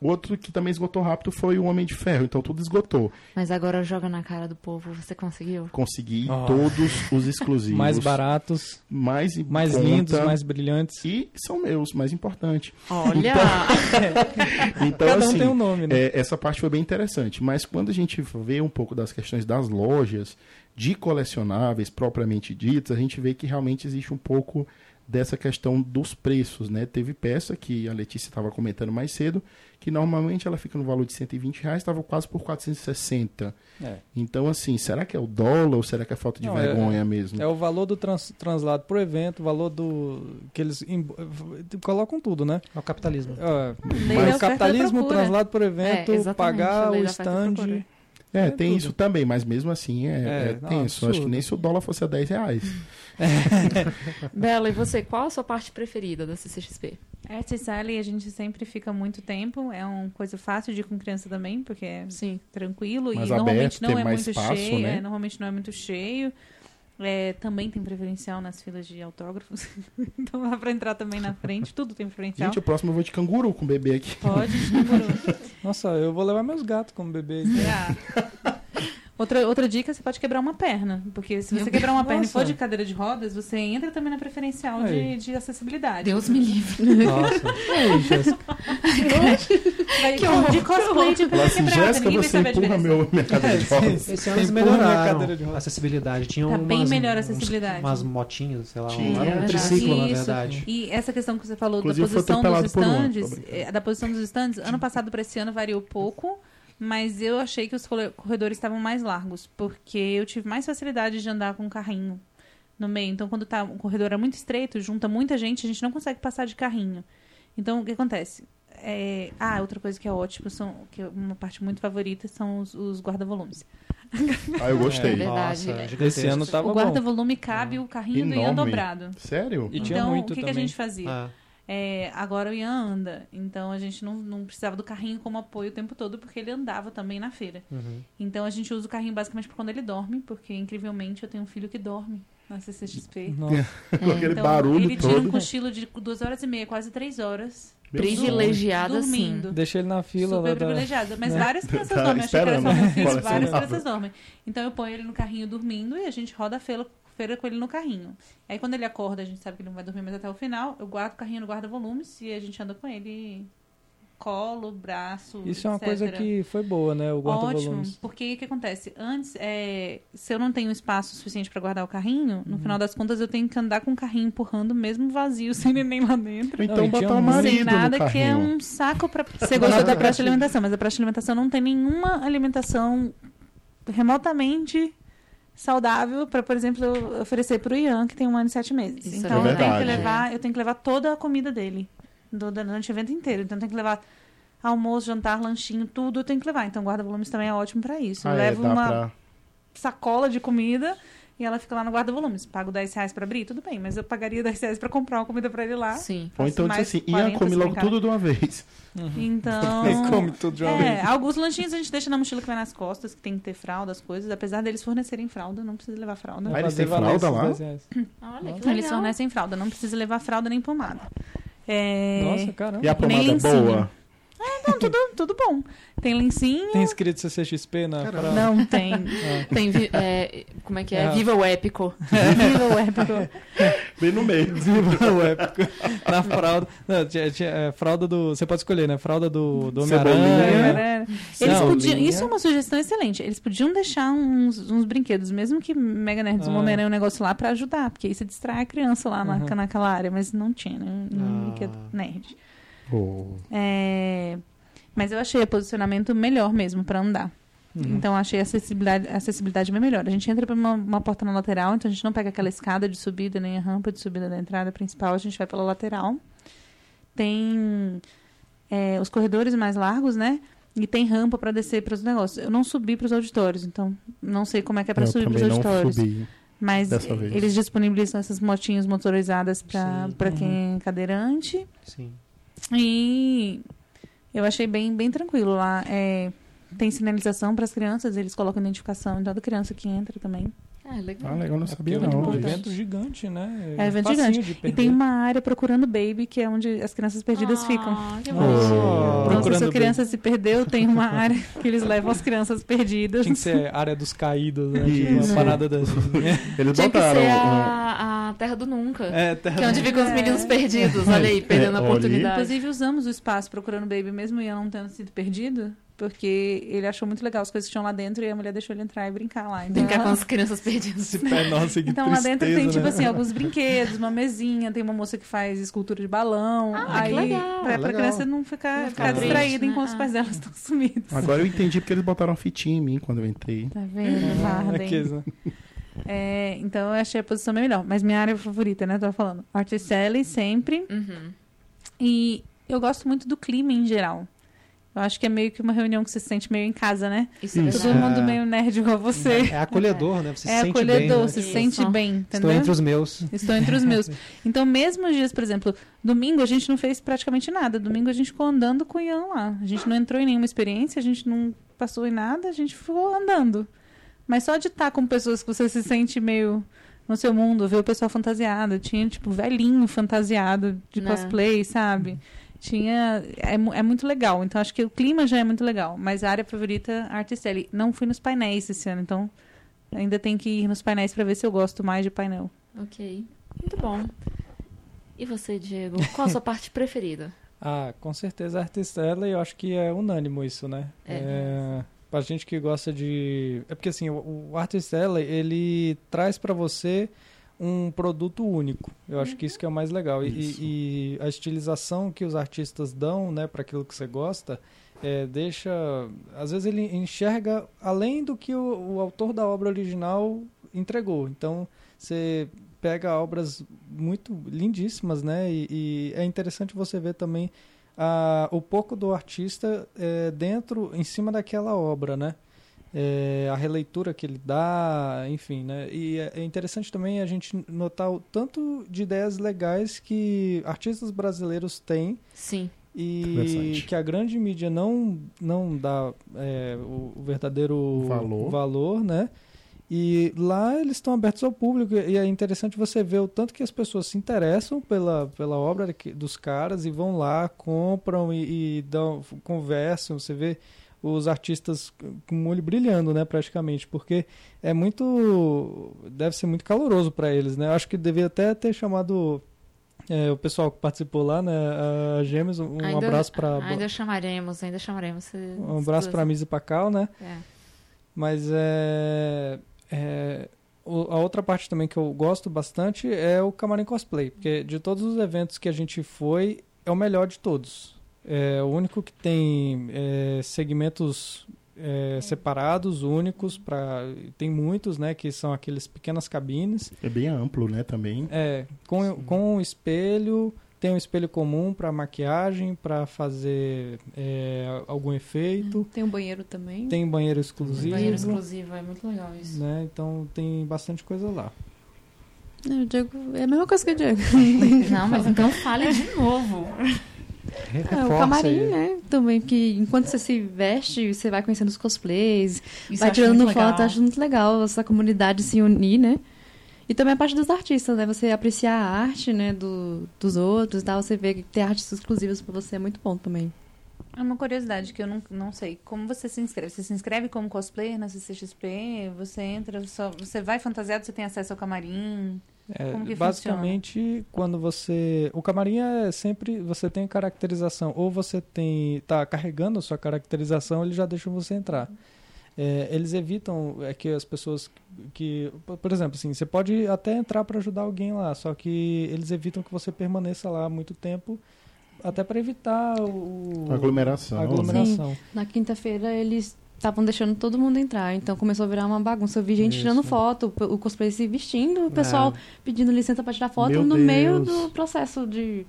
O outro que também esgotou rápido foi o Homem de Ferro, então tudo esgotou. Mas agora joga na cara do povo. Você conseguiu? Consegui Oh. todos os exclusivos. Mais baratos, mais mais conta, lindos, mais brilhantes. E são meus, mais importante. Olha! Então, Cada um assim, tem um nome, né? É, essa parte foi bem interessante. Mas quando a gente vê um pouco das questões das lojas, de colecionáveis propriamente ditas, a gente vê que realmente existe um pouco dessa questão dos preços, né? Teve peça que a Letícia estava comentando mais cedo, que normalmente ela fica no valor de 120 reais, estava quase por 460. É. Então, assim, será que é o dólar ou será que é falta de Não, é- vergonha mesmo? É o valor do trans, translado pro evento, o valor do. que eles em- colocam tudo, né? É o capitalismo. Lei mas da o capitalismo, translado por evento, É, pagar o stand. É, É tem tudo. isso também, mas mesmo assim é, É, é não, tenso. Acho que nem se o dólar fosse a 10 reais. Bela, e você? Qual a sua parte preferida da CCXP? E Sally a gente sempre fica muito tempo. É uma coisa fácil de ir com criança também, porque é Sim. tranquilo. Mais e normalmente aberto, não tem é muito espaço, cheio. né? é, normalmente não é muito cheio. É, também tem preferencial nas filas de autógrafos. então dá pra entrar também na frente. Tudo tem preferencial. Gente, o próximo eu vou de canguru com o bebê aqui. Pode, canguru. Nossa, eu vou levar meus gatos como bebê. Ah. Outra, outra dica, você pode quebrar uma perna. Porque se você Meu quebrar uma perna e Nossa. for de cadeira de rodas, você entra também na preferencial de, de acessibilidade. Deus me livre. Nossa. Ei, Jéssica. Vai, Que horror, de cosplay de perna quebrada, Jéssica, ninguém vai você saber a empurra diferença. meu, minha cadeira de rodas. Esse ano eles minha melhoraram cadeira de rodas. a acessibilidade. Tinham Tá bem umas, melhor a uns- acessibilidade. umas motinhas, sei lá. Tinha, um, era um é triciclo, na verdade. E essa questão que você falou Inclusive, da posição dos stands, brincando. eh, da posição dos stands, ano passado para esse ano variou pouco, mas eu achei que os corre- corredores estavam mais largos, porque eu tive mais facilidade de andar com o carrinho no meio. Então, quando tá, o corredor é muito estreito, junta muita gente, a gente não consegue passar de carrinho. Então, o que acontece? É, ah, outra coisa que é ótimo, são, que é uma parte muito favorita, são os, os guarda-volumes. Ah, eu gostei. É verdade. Nossa, Esse ano tava o bom. guarda-volume cabe o carrinho do Ian Enorme. dobrado. Sério? E tinha então, muito o que, que a gente fazia? Ah, É, agora o Ian anda, então a gente não, não precisava do carrinho como apoio o tempo todo, porque ele andava também na feira. uhum. Então a gente usa o carrinho basicamente quando ele dorme, porque incrivelmente eu tenho um filho que dorme na CCXP. Nossa, Com aquele Então barulho ele tira um todo. cochilo de duas horas e meia, quase três horas. Meu Deus. Privilegiada, sim. dormindo. deixa ele na fila Super da... privilegiada. Mas né? várias crianças Tá dormem. Achei que era só meu né? filho, várias Colecionável. crianças dormem. Então eu ponho ele no carrinho dormindo e a gente roda a feira, feira com ele no carrinho. Aí quando ele acorda, a gente sabe que ele não vai dormir mais até o final. Eu guardo o carrinho no guarda-volumes e a gente anda com ele colo, braço. Isso é uma etc. coisa que foi boa, né? O Ótimo, guarda-volumes. porque o que acontece? Antes, é, se eu não tenho espaço suficiente para guardar o carrinho, Uhum. no final das contas eu tenho que andar com o carrinho empurrando, mesmo vazio, sem neném lá dentro. Então Não, botar um- marido Sem nada, no que é um saco pra. Você gostou da praça de alimentação, mas a praça de alimentação não tem nenhuma alimentação remotamente saudável para, por exemplo, oferecer pro Ian, que tem um ano e sete meses. Isso é então eu tenho que levar, eu tenho que levar toda a comida dele do, durante o evento inteiro. Então eu tenho que levar almoço, jantar, lanchinho, tudo eu tenho que levar. Então guarda-volumes também é ótimo para isso. Eu Ah, é, levo uma pra... sacola de comida e ela fica lá no guarda-volumes. Pago 10 reais pra abrir? Tudo bem, mas eu pagaria 10 reais pra comprar uma comida pra ele lá. Sim. Ou então diz assim, 40, Ian, come logo tudo de uma vez. Então. Ele come tudo de uma É, vez. alguns lanchinhos a gente deixa na mochila que vai nas costas, que tem que ter fralda, as coisas. Apesar deles fornecerem fralda, não precisa levar fralda. Ah, eles Fazer têm fralda lá? 10 reais. Olha, que Então, eles fornecem fralda, não precisa levar fralda nem pomada. É... Nossa, caramba. E a nem pomada lencinho. Boa? Não, tudo, tudo bom. Tem lencinho? Tem escrito CCXP na fralda? Não tem. Tem, vi- é, como é que é? É. Viva o épico. Viva o épico. Bem no meio. Viva o épico. Na fralda. Não, tinha, tinha, é, fralda do. Você pode escolher, né? Fralda do, do. Homem-Aranha. É. Eles Não, podiam, linha. isso é uma sugestão excelente. Eles podiam deixar uns, uns brinquedos, mesmo que Mega Nerds, Ah. Homem-Aranha, um negócio lá pra ajudar, porque aí você distrai a criança lá na, Uhum. naquela área, mas não tinha, né? Um Ah. brinquedo nerd. Oh. É, Mas eu achei o posicionamento melhor mesmo pra andar. Uhum. Então eu achei a acessibilidade, a acessibilidade bem melhor. A gente entra por uma, uma porta na lateral, então a gente não pega aquela escada de subida nem a rampa de subida da entrada principal, a gente vai pela lateral. Tem é, os corredores mais largos, né? E tem rampa para descer para os negócios. Eu não subi para os auditórios, então não sei como é que é para subir para os também não auditórios. subi. Mas eles disponibilizam essas motinhas motorizadas para para quem é cadeirante. Sim. E eu achei bem, bem tranquilo lá. É, tem sinalização para as crianças, eles colocam identificação em toda criança que entra também. Ah, legal. Ah, legal, não É sabia porque é um não. evento gigante, né? É evento facinho gigante. de E tem uma área procurando baby, que é onde as crianças perdidas ficam. Ah, que Oh. Então, se a Procurando sua baby. criança se perdeu, tem uma área que eles levam as crianças perdidas. Tinha que ser a área dos caídos, né? Tipo, Isso. uma parada dessa. Eles Tinha que botaram. ser um- a, a Terra do Nunca. É, terra Que é onde ficam os meninos perdidos. Olha aí, perdendo É, a oportunidade. Inclusive, usamos o espaço procurando baby, mesmo eu não tendo sido perdido, porque ele achou muito legal as coisas que tinham lá dentro e a mulher deixou ele entrar e brincar lá. Então, Brincar com as crianças perdidas. Pé, nossa, que Então lá dentro tem, tristeza, tipo né? assim, alguns brinquedos, uma mesinha, tem uma moça que faz escultura de balão. Ah, que aí, legal. pra, pra Legal. criança não ficar, Não ficar distraída triste, enquanto né? os pais delas estão sumidos. Agora eu entendi porque eles botaram uma fitinha em mim quando eu entrei. Tá vendo, Varden? Aqueles, né? É, então eu achei a posição bem melhor. Mas minha área favorita, né? Tava falando. Articelli sempre. Uhum. E eu gosto muito do clima em geral. Eu acho que é meio que uma reunião que você se sente meio em casa, né? Isso é Isso. Todo verdade. mundo É. meio nerd igual você. É acolhedor, né? Você É se sente acolhedor, bem. né? se Isso. sente bem, Estou entendeu? entre os meus. Estou entre os meus. Então, mesmo os dias, por exemplo, domingo a gente não fez praticamente nada. Domingo a gente ficou andando com o Ian lá. A gente não entrou em nenhuma experiência, a gente não passou em nada, a gente ficou andando. Mas só de estar com pessoas que você se sente meio no seu mundo, ver o pessoal fantasiado. Tinha, tipo, velhinho fantasiado de Né. cosplay, sabe? Tinha. É, é muito legal. Então, acho que o clima já é muito legal. Mas a área favorita, Articelli. Não fui nos painéis esse ano, então ainda tem que ir nos painéis pra ver se eu gosto mais de painel. Ok. Muito bom. E você, Diego? Qual a sua parte preferida? Ah, com certeza a Artistella, e eu acho que é unânimo isso, né? É. É, pra gente que gosta de... É porque assim, o, o Artistella, ele traz pra você um produto único. Eu acho que isso que é o mais legal. E, e a estilização que os artistas dão, né, para aquilo que você gosta, é, deixa... Às vezes ele enxerga além do que o, o autor da obra original entregou. Então, você pega obras muito lindíssimas, né? E, e é interessante você ver também a, o pouco do artista é, dentro, em cima daquela obra, né? É, a releitura que ele dá, enfim, né? E é é interessante também a gente notar o tanto de ideias legais que artistas brasileiros têm Sim. e que a grande mídia não não dá é, o, verdadeiro Valor. valor, né? E lá eles estão abertos ao público e é interessante você ver o tanto que as pessoas se interessam pela, pela obra dos caras e vão lá, compram e, e dão, conversam. Você vê os artistas com o olho brilhando, né, praticamente, porque é muito, deve ser muito caloroso para eles, né? Eu acho que devia até ter chamado é, o pessoal que participou lá, né, a Gêmeos, um Ainda- abraço para Ainda chamaremos, ainda chamaremos. se- um abraço para Misa e pra Cal, né? É. Mas é, é, a outra parte também que eu gosto bastante é o Camarim Cosplay, porque de todos os eventos que a gente foi, é o melhor de todos. É o único que tem é, segmentos é, separados, únicos, pra, tem muitos, né, que são aqueles pequenas cabines, É bem amplo, né, também. é, com, com espelho, tem um espelho comum para maquiagem, para fazer é, algum efeito. Tem um banheiro também. Tem banheiro exclusivo. Banheiro exclusivo, é muito legal isso. Né? Então tem bastante coisa lá. O Diego, é a mesma coisa que o Diego. Não, mas então fale de novo. É, o Reforça camarim, aí. né? Também, que enquanto você se veste, você vai conhecendo os cosplays, Isso vai tirando muito foto, legal. acho muito legal essa comunidade se unir, né? E também a parte dos artistas, né? Você apreciar a arte, né, do, dos outros e tal, você vê que ter artes exclusivas pra você é muito bom também. É uma curiosidade que eu não, não sei. Como você se inscreve? Você se inscreve como cosplayer na CCXP? Você entra, só, você vai fantasiado, você tem acesso ao camarim? É, Como que basicamente, quando você. O camarim é sempre. Você tem caracterização. Ou você tem. tá carregando a sua caracterização, eles já deixam você entrar. É, eles evitam é, que as pessoas que. por- exemplo, assim, você pode até entrar para ajudar alguém lá, só que eles evitam que você permaneça lá muito tempo, até para evitar o. Aglomeração. a aglomeração. Na quinta-feira eles estavam deixando todo mundo entrar, então começou a virar uma bagunça. Eu vi gente Isso. tirando foto, o cosplay se vestindo, o pessoal pedindo licença pra tirar foto Meu no meio Deus. do processo de,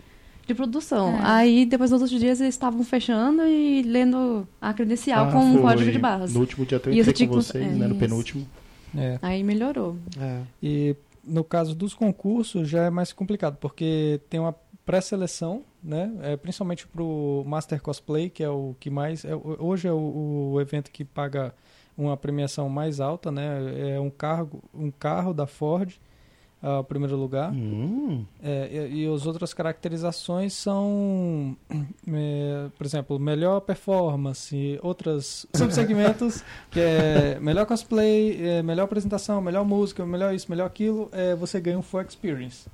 de produção. É. Aí, depois, nos outros dias, eles estavam fechando e lendo a credencial Ah, com um foi. código de barras. No último dia até eu E entrei com vocês, é, né? No isso. penúltimo. É. Aí melhorou. É. E no caso dos concursos já é mais complicado, porque tem uma pré-seleção, né? É, principalmente para o Master Cosplay, que é o que mais. é hoje é o, o evento que paga uma premiação mais alta, né? É um carro, um carro da Ford, ah, o primeiro lugar. Hum, É, e, e as outras caracterizações são, é, por exemplo, melhor performance, outros subsegmentos, que é melhor cosplay, é, melhor apresentação, melhor música, melhor isso, melhor aquilo, é, você ganha um full experience,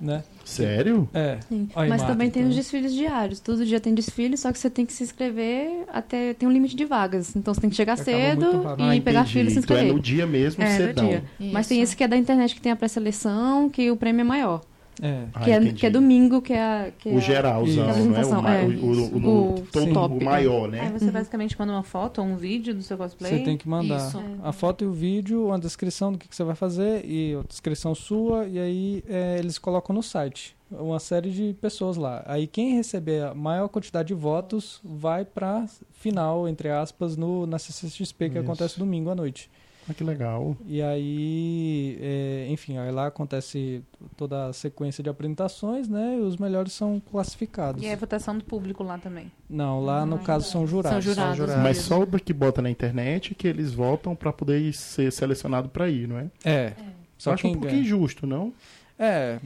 né? sério? É, Mas Marta, também tem então. os desfiles diários. Todo dia tem desfile, só que você tem que se inscrever até. Tem um limite de vagas. Então você tem que chegar Acaba cedo e Ah, pegar fila e se Então é inscrever. no dia mesmo, É, no cedão. dia. Mas tem Isso. esse que é da internet, que tem a pré-seleção, que o prêmio é maior. É. Ah, que, é, entendi. que é domingo, que é a. Que é O a- geralzão, Isso. não é? O, É. o, o, o, O todo- top. maior, Aí né? você Uhum. basicamente manda uma foto ou um vídeo do seu cosplay. Você tem que mandar Isso. a foto e o vídeo, uma descrição do que, que você vai fazer e a descrição sua, e aí é, eles colocam no site uma série de pessoas lá. Aí quem receber a maior quantidade de votos vai pra final, entre aspas, no, na CCXP que Isso. acontece domingo à noite. Ah, que legal. E aí, é, enfim, aí lá acontece toda a sequência de apresentações, né? E os melhores são classificados. E é votação do público lá também. Não, lá no Ah, caso são jurados. São jurados. jurados. Mas mesmo. só o que bota na internet que eles votam pra poder ser selecionado pra ir, não é? É. Só Só acho um ganha. injusto, não? É,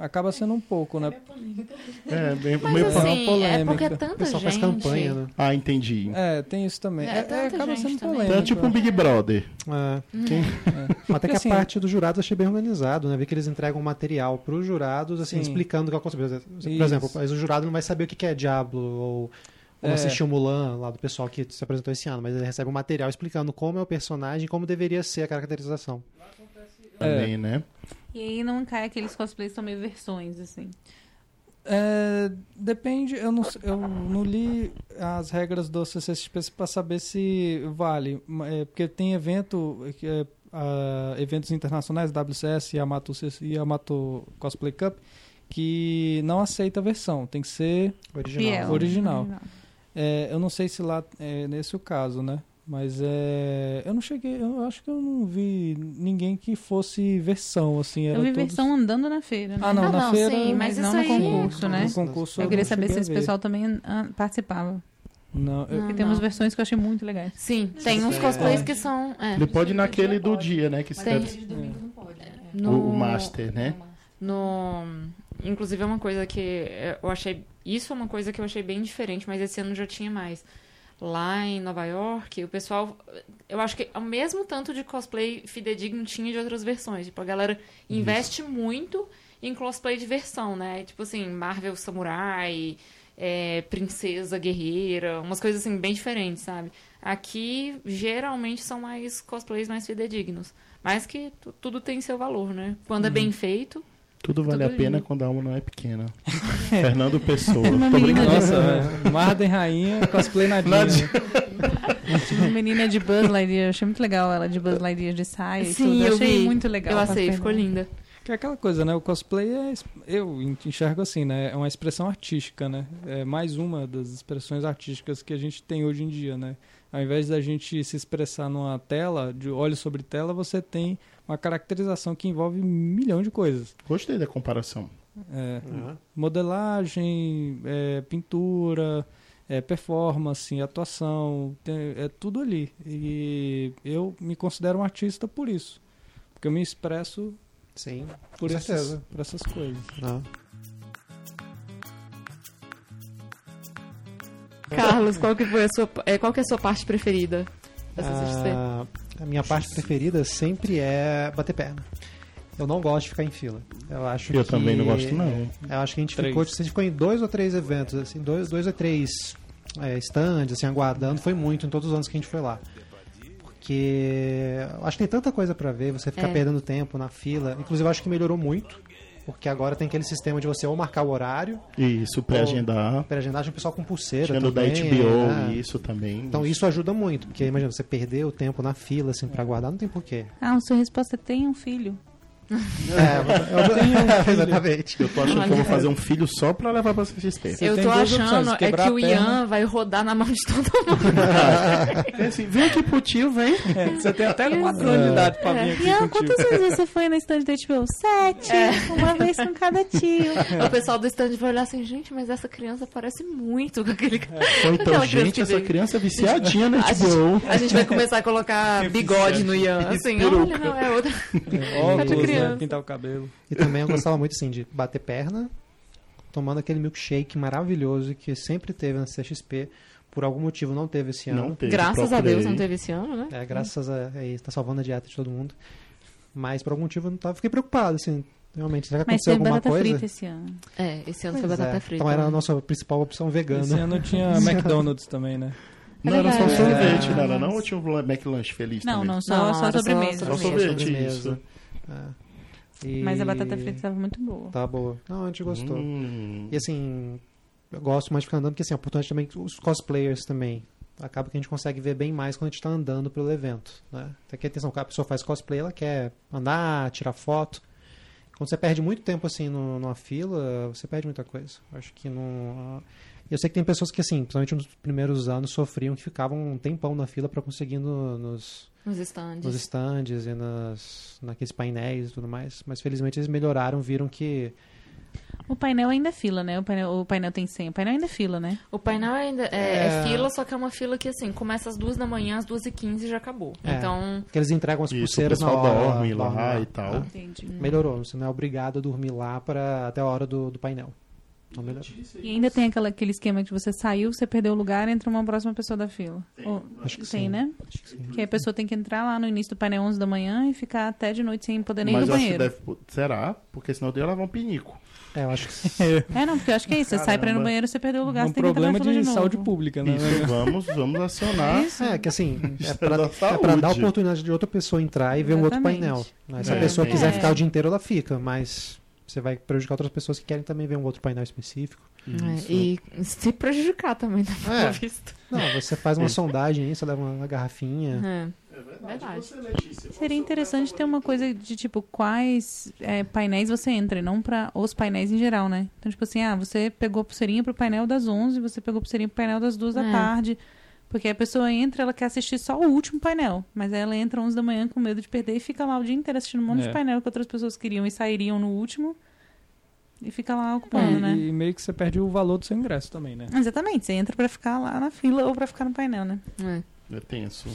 acaba sendo um pouco, né? É, bem, Mas meio É assim, é polêmica. porque é O tanta pessoal gente. faz campanha, né? Ah, entendi. É, tem isso também. É, É, é, acaba sendo também. polêmico. Então é tipo um Big Brother. É. Quem- Até Porque, que assim, a parte dos jurados eu achei bem organizado, né? Ver que eles entregam material para os jurados, assim, Sim. explicando o que é o conceito. Por Isso. exemplo, mas o jurado não vai saber o que é Diablo ou, ou É. assistir o Mulan lá do pessoal que se apresentou esse ano, mas ele recebe um material explicando como é o personagem e como deveria ser a caracterização. Também, né? E aí não cai aqueles cosplays que são meio versões, assim. É, depende, eu não, eu não li as regras do CCXP para saber se vale, é, porque tem evento, que é, ah, eventos internacionais, WCS, Yamato, CC Yamato Cosplay Cup, que não aceita versão, tem que ser Original. Fiel. Original. É, eu não sei se lá é nesse o caso, né? Mas é, eu não cheguei, eu acho que eu não vi ninguém que fosse versão, assim. Era Eu vi todos- versão andando na feira. Né? Ah, não, Ah, na não, feira. sim, mas mas não isso no concurso, né? No concurso Eu queria não saber se esse pessoal também ah, participava. Não, eu- Porque Não, tem não. umas versões que eu achei muito legais. Sim, tem uns É. cosplays que são. É, Ele pode ir naquele do dia, né? Que Tem. escreve no, o, o Master, né? No, inclusive é uma coisa que eu achei. Isso é uma coisa que eu achei bem diferente, mas esse ano já tinha mais. Lá em Nova York, o pessoal. Eu acho que o mesmo tanto de cosplay fidedigno tinha de outras versões. Tipo, a galera investe muito em cosplay de versão, né? Tipo assim, Marvel Samurai, é, Princesa Guerreira, umas coisas assim bem diferentes, sabe? Aqui, geralmente, são mais cosplays mais fidedignos. Mas que tu- tudo tem seu valor, né? Quando é bem feito. Tudo vale Tudo a pena lindo. quando a alma não é pequena. Fernando Pessoa. Uma Tô menina brincando. Nossa, velho. Marden Rainha, cosplay. Tinha uma menina de Buzz Lightyear, eu achei muito legal ela de Buzz Lightyear de saia e Sim, tudo. Eu achei vi. muito legal. eu achei, ficou linda. Que é aquela coisa, né? O cosplay é. Eu enxergo assim, né? É uma expressão artística, né? É mais uma das expressões artísticas que a gente tem hoje em dia, né? Ao invés da gente se expressar numa tela, de olho sobre tela, você tem uma caracterização que envolve um milhão de coisas. Gostei da comparação. É, modelagem, é, pintura, é, performance, atuação, tem- é tudo ali. E eu me considero um artista por isso. Porque eu me expresso Sim, por, essas, certeza. por essas coisas. não. Carlos, qual que foi a sua, é, qual que é a sua parte preferida? Ah, a minha parte preferida sempre é bater perna. Eu não gosto de ficar em fila. Eu acho Eu que- também não gosto, não. Eu acho que a gente Três. ficou, a gente ficou em dois ou três eventos, assim, dois, dois ou três é, stands, assim, aguardando. Foi muito em todos os anos que a gente foi lá. Porque eu acho que tem tanta coisa pra ver, você ficar É. perdendo tempo na fila. Inclusive, eu acho que melhorou muito. Porque agora tem aquele sistema de você ou marcar o horário, Isso, pré-agendar. pré-agendagem, o pessoal com pulseira Tirando da também, HBO, né? isso também. Então isso ajuda muito, porque imagina, você perder o tempo na fila, assim, pra aguardar, não tem porquê. Ah, a sua resposta é tem um filho. É, eu tenho exatamente. Eu tô achando que eu vou fazer um filho só pra levar pra CXP. Eu tem tô achando opções, é que o. Ian vai rodar na mão de todo mundo. É assim, vem aqui pro tio, vem. É, você tem até 4 anos de idade pra vir aqui Ian, contigo. quantas vezes você foi na stand da HBO? Sete. Uma vez com cada tio. o pessoal do stand vai olhar assim, gente, mas essa criança parece muito com aquele cara. Ou então, criança gente, essa criança é viciadinha na A gente, HBO. a gente vai começar a colocar bigode no Ian, assim, olha, não, é outra. Óculos, né? Criança. Pintar o cabelo. E também eu gostava muito, assim, de bater perna, tomando aquele milkshake maravilhoso que sempre teve na CXP. Por algum motivo não teve esse ano. Não teve. Graças a. Deus não teve esse ano, né? É, graças a, a isso, tá salvando a dieta de todo mundo. Mas por algum motivo eu não tava, fiquei preocupado, assim, realmente, será que Mas aconteceu tem alguma batata coisa? frita esse ano. É, esse ano foi Pois batata é. frita. Então era a né? nossa principal opção Esse vegana. ano tinha McDonald's também, né? Não era só É. sorvete, não era não? Ou tinha um McLanche feliz Não, também? não, só, Não, só só sobremesa. Só sobremesa. sorvete, isso. É. E- Mas a batata frita estava muito boa. Tá boa. Não, a gente gostou. Hum. E assim, eu gosto mais de ficar andando, porque assim, é importante também os cosplayers também. Acaba que a gente consegue ver bem mais quando a gente tá andando pelo evento, né? Tem que ter atenção, quando a pessoa faz cosplay, ela quer andar, tirar foto. Quando você perde muito tempo assim no- numa fila, você perde muita coisa. Acho que não. Eu sei que tem pessoas que, assim, principalmente nos primeiros anos, sofriam que ficavam um tempão na fila para conseguir no- nos, Nos stands. nos stands e nas, naqueles painéis e tudo mais. Mas felizmente eles melhoraram, viram que O painel ainda é fila, né? O painel, o painel tem senha. O painel ainda é fila, né? O painel ainda é, é É. fila, só que é uma fila que, assim, começa às duas da manhã, às duas e quinze já acabou. É. Então, que eles entregam as Isso, o pulseiras na hora. dorme lá dorme e tal. tá? Entendi. Melhorou, você não é obrigado a dormir lá para até a hora do, do painel. Então. E ainda tem aquela, aquele esquema que você saiu, você perdeu o lugar, entra uma próxima pessoa da fila. Ou- Acho que tem, sim. né? Que a pessoa tem que entrar lá no início do painel 11 da manhã e ficar até de noite sem poder nem ir Mas no acho que banheiro. deve... Será? Porque senão eu ia levar um pinico. É, eu acho que É, não, porque eu acho que é isso. Você sai pra ir no banheiro, você perdeu o lugar, É um você tem que entrar problema na fila de, de, novo. saúde pública, né? Isso, vamos, vamos acionar. É, que assim, é Isso é pra, da é pra dar a oportunidade de outra pessoa entrar e ver um outro Exatamente. painel. né? Se a É, pessoa é. quiser É. ficar o dia inteiro, ela fica, mas você vai prejudicar outras pessoas que querem também ver um outro painel específico. é, e se prejudicar também, tá É. visto. Não, você faz uma sondagem aí, você leva uma garrafinha. É. Verdade. Seria interessante ter uma coisa de tipo quais é, painéis você entra, e não pra os painéis em geral, né? Então, tipo assim, ah, você pegou pulseirinha pro painel das 11, você pegou pulseirinha pro painel das 2 da É. tarde. Porque a pessoa entra, ela quer assistir só o último painel. Mas aí ela entra 11 da manhã com medo de perder e fica lá o dia inteiro assistindo um monte É. de painel que outras pessoas queriam e sairiam no último. E fica lá ocupando, né? e meio que você perde o valor do seu ingresso também, né? Exatamente, você entra pra ficar lá na fila ou pra ficar no painel, né? É. É tenso.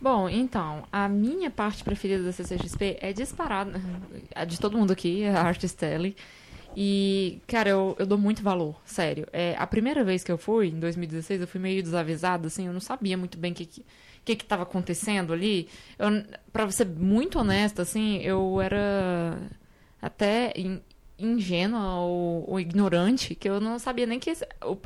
Bom, então, a minha parte preferida da CCXP é disparada. A de todo mundo aqui, é a Artist Alley. E, cara, eu, eu dou muito valor, sério. É, a primeira vez que eu fui, em 2016, eu fui meio desavisada, assim, eu não sabia muito bem o que, que, que que tava acontecendo ali. Eu, pra ser muito honesta, assim, eu era até ingênua ou, ou ignorante que eu não sabia nem que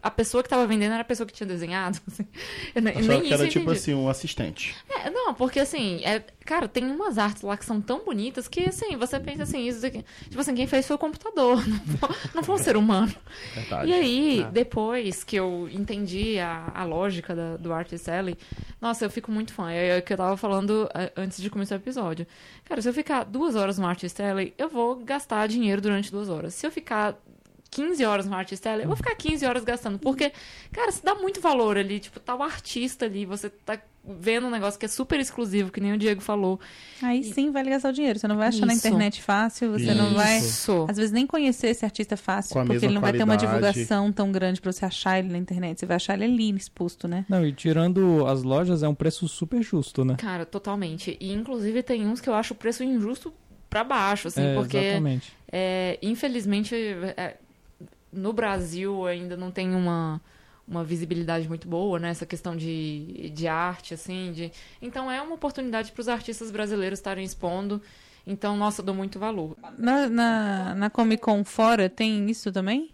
a pessoa que tava vendendo era a pessoa que tinha desenhado. assim. Eu nem, nem que isso era eu tipo entendi. assim, um assistente. É, não, porque assim, é, cara, tem umas artes lá que são tão bonitas que assim, você pensa assim, isso aqui, tipo assim, quem fez foi o computador, não foi, não foi um ser humano. Verdade. E aí, Ah. depois que eu entendi a, a lógica da- do Art Selling, nossa, eu fico muito fã. É o que eu tava falando é, antes de começar o episódio. Cara, se eu ficar duas horas no Art Selling, eu vou gastar dinheiro durante duas horas. Se eu ficar 15 horas no Art Selling, eu vou ficar 15 horas gastando. Porque, cara, se dá muito valor ali. Tipo, tá o artista ali, você tá vendo um negócio que é super exclusivo, que nem o Diego falou. Aí sim vale gastar o dinheiro. Você não vai achar na Isso. internet fácil, você não Isso. vai. Isso. Às vezes nem conhecer esse artista fácil, Com a porque mesma ele não vai ter uma qualidade. divulgação tão grande pra você achar ele na internet. Você vai achar ele ali exposto, né? Não, e tirando as lojas, é um preço super justo, né? Cara, totalmente. E inclusive tem uns que eu acho o preço injusto pra baixo, assim, é, porque exatamente. é, infelizmente é, no Brasil ainda não tem uma, uma visibilidade muito boa, né? Essa questão de, de arte, assim, de... Então é uma oportunidade para os artistas brasileiros estarem expondo. Então, nossa, eu dou muito valor. Na, na, na Comic Con fora tem isso também?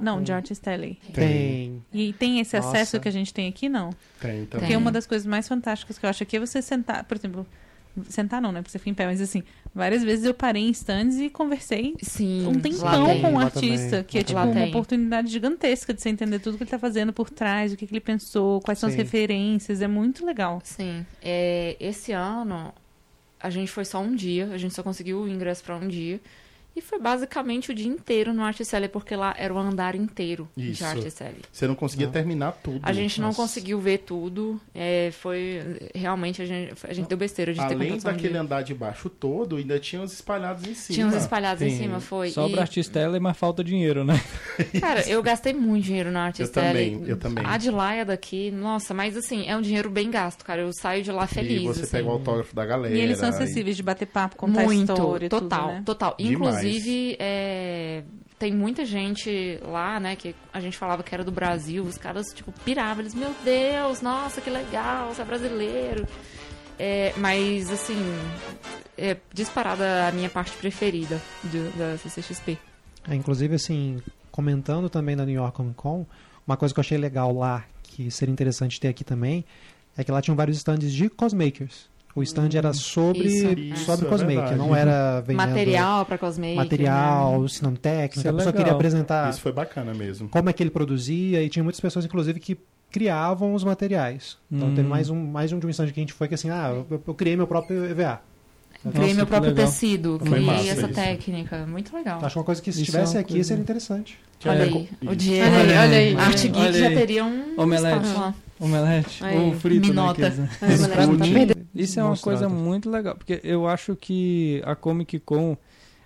Não, de Art Stelly. Tem. E tem esse Nossa. acesso que a gente tem aqui, não? Tem, Porque Tem. uma das coisas mais fantásticas que eu acho aqui é você sentar, por exemplo, sentar não, né? Porque você fica em pé, mas assim, várias vezes eu parei em stands e conversei Sim, um tempão tem. com um artista, também. que é tipo Lá uma tem. oportunidade gigantesca de você entender tudo que ele tá fazendo por trás, o que, que ele pensou, quais são as Sim. referências, é muito legal. Sim. É, esse ano a gente foi só um dia, a gente só conseguiu o ingresso para um dia. E foi basicamente o dia inteiro no Art Seller, porque lá era o andar inteiro Isso. de Art Seller. Você não conseguia Não. terminar tudo. A gente não conseguiu ver tudo. é, foi. Realmente a gente, a gente deu besteira de ter Além só daquele dia. andar de baixo todo, ainda tinha uns espalhados em cima. Tinha uns espalhados em Sim. cima, foi. Sobra E, artista ela, mas falta dinheiro, né? Cara, eu gastei muito dinheiro na Art Eu também, eu também. A de lá é daqui, nossa, mas assim, é um dinheiro bem gasto, cara. Eu saio de lá feliz. E você assim. pega o autógrafo da galera. E eles são e- acessíveis de bater papo, contar muito, história, total, tudo, né? total. Demais. Inclusive, é, tem muita gente lá, né, que a gente falava que era do Brasil, os caras, tipo, piravam, eles, meu Deus, nossa, que legal, você é brasileiro. É, mas, assim, é disparada a minha parte preferida do- da CCXP. É, inclusive, assim, comentando também na New York Comic Con, uma coisa que eu achei legal lá, que seria interessante ter aqui também, é que lá tinham vários stands de cosmakers. O stand era sobre, isso, sobre isso, é cosmaker, verdade. não era vendendo Material pra cosmaker. material, né? Isso é a pessoa legal. queria apresentar Isso foi bacana mesmo. como é que ele produzia, e tinha muitas pessoas, inclusive, que criavam os materiais. Então Hum. teve mais um, mais um de um stand que a gente foi que assim, ah, eu, eu criei meu próprio EVA. Criei Nossa, meu que próprio legal. tecido, Foi criei massa essa isso. técnica. Muito legal. Acho uma coisa que se estivesse é aqui coisa- seria interessante. Olha É, aí, o. Diego. Olha aí, olha aí. Art Geek Olha já teria um Omelete. Omelete. Ou frito, minota. né? quer tá. Isso é uma mostrado. coisa muito legal, porque eu acho que a Comic Con,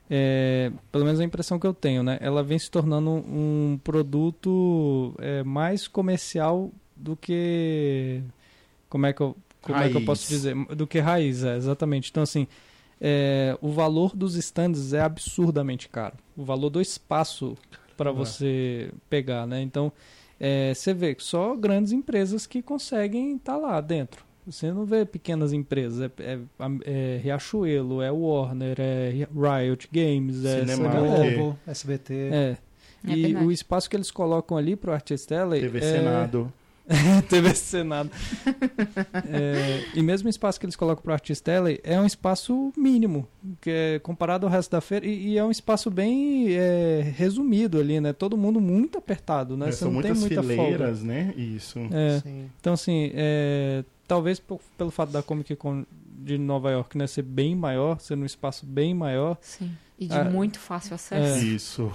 é, pelo menos a impressão que eu tenho, né? Ela vem se tornando um produto é, mais comercial do que. Como é que eu, como é que eu Raiz. posso dizer? Do que raiz, é, exatamente. Então, assim, é, o valor dos stands é absurdamente caro. O valor do espaço para você pegar, né? Então, é, você vê que só grandes empresas que conseguem estar lá dentro. Você não vê pequenas empresas, é, é- é Riachuelo, é Warner, é Riot Games, é Cinemark. galera. Globo, SBT. É. É e o espaço que eles colocam ali pro Artist Alley TV é... Senado. TV Senado. É, e mesmo o espaço que eles colocam pro Artist Alley é um espaço mínimo, que é comparado ao resto da feira, e, e é um espaço bem é, resumido ali, né? Todo mundo muito apertado, né? É, Você são não tem muitas muita folga. fileiras, né? Isso. É. Sim. Então, assim, é, talvez por- pelo fato da Comic Con de Nova York né, ser bem maior, ser num espaço bem maior, Sim. E de Ah, muito fácil acesso. Isso.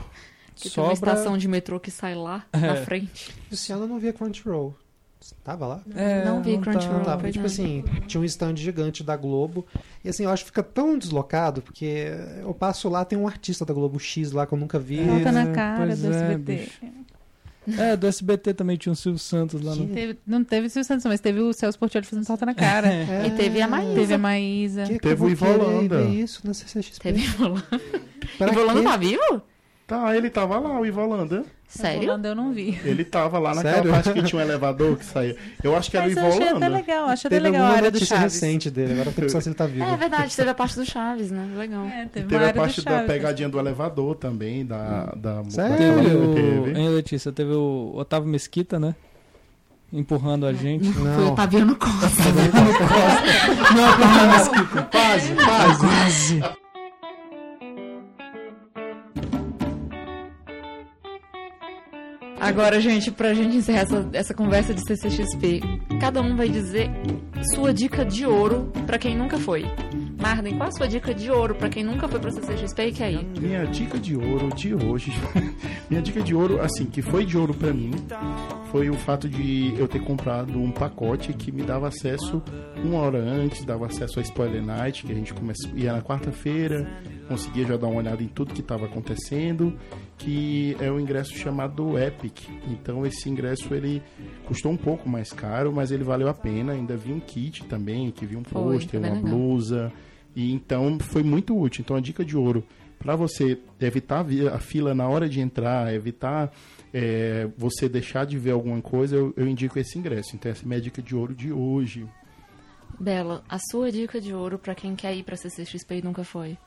Que tem uma sobra... estação de metrô que sai lá na É. frente. Esse ano eu não via Crunchyroll. Tava lá? É, Não vi Crunchyroll. Não tava, pois tipo é. assim, tinha um stand gigante da Globo. E assim, eu acho que fica tão deslocado, porque eu passo lá, tem um artista da Globo X lá que eu nunca vi. Falta na É, cara pois do é, SBT. bicho. É, do SBT também tinha o Silvio Santos lá no... Teve- não teve o Silvio Santos, mas teve o Celso Portiolli fazendo salta na cara. É, E teve a Maísa. Teve a Maísa. Que Teve o Ivolanda. isso na CCXP? Teve Ivolanda. Pra Ivolanda tá vivo? Tá, ele tava lá, o Ivo Holanda. Sério? Holanda eu não vi. Ele tava lá naquela Sério? parte que tinha um elevador que saía. Eu acho que era Mas o Ivo achei até legal, acho até legal a área do Chaves. recente dele, agora eu tô pensando se ele tá vivo. É verdade, teve a parte do Chaves, né? Legal. É, teve, Teve a parte da pegadinha do elevador também, da. da Sério? daquela- Teve o, hein, Letícia? Teve o Otávio Mesquita, né? Empurrando a gente. Foi o Não, Taviano Costa. quase, quase. Agora, gente, pra gente encerrar essa, essa conversa de CCXP, cada um vai dizer sua dica de ouro pra quem nunca foi. Marden, qual a sua dica de ouro pra quem nunca foi pra CCXP e quer ir? Minha dica de ouro de hoje. minha dica de ouro, assim, que foi de ouro pra mim, foi o fato de eu ter comprado um pacote que me dava acesso uma hora antes, dava acesso a Spoiler Night, que a gente ia na quarta-feira, conseguia já dar uma olhada em tudo que estava acontecendo, que é um ingresso chamado Epic. Então esse ingresso ele custou um pouco mais caro, mas ele valeu a pena. Ainda vi um kit também, que vi um pôster, uma legal. blusa. E então foi muito útil. Então a dica de ouro para você evitar a fila na hora de entrar, evitar é, você deixar de ver alguma coisa, eu, eu indico esse ingresso. Então essa é a minha dica de ouro de hoje. Bela, a sua dica de ouro pra quem quer ir pra CCXP e nunca foi?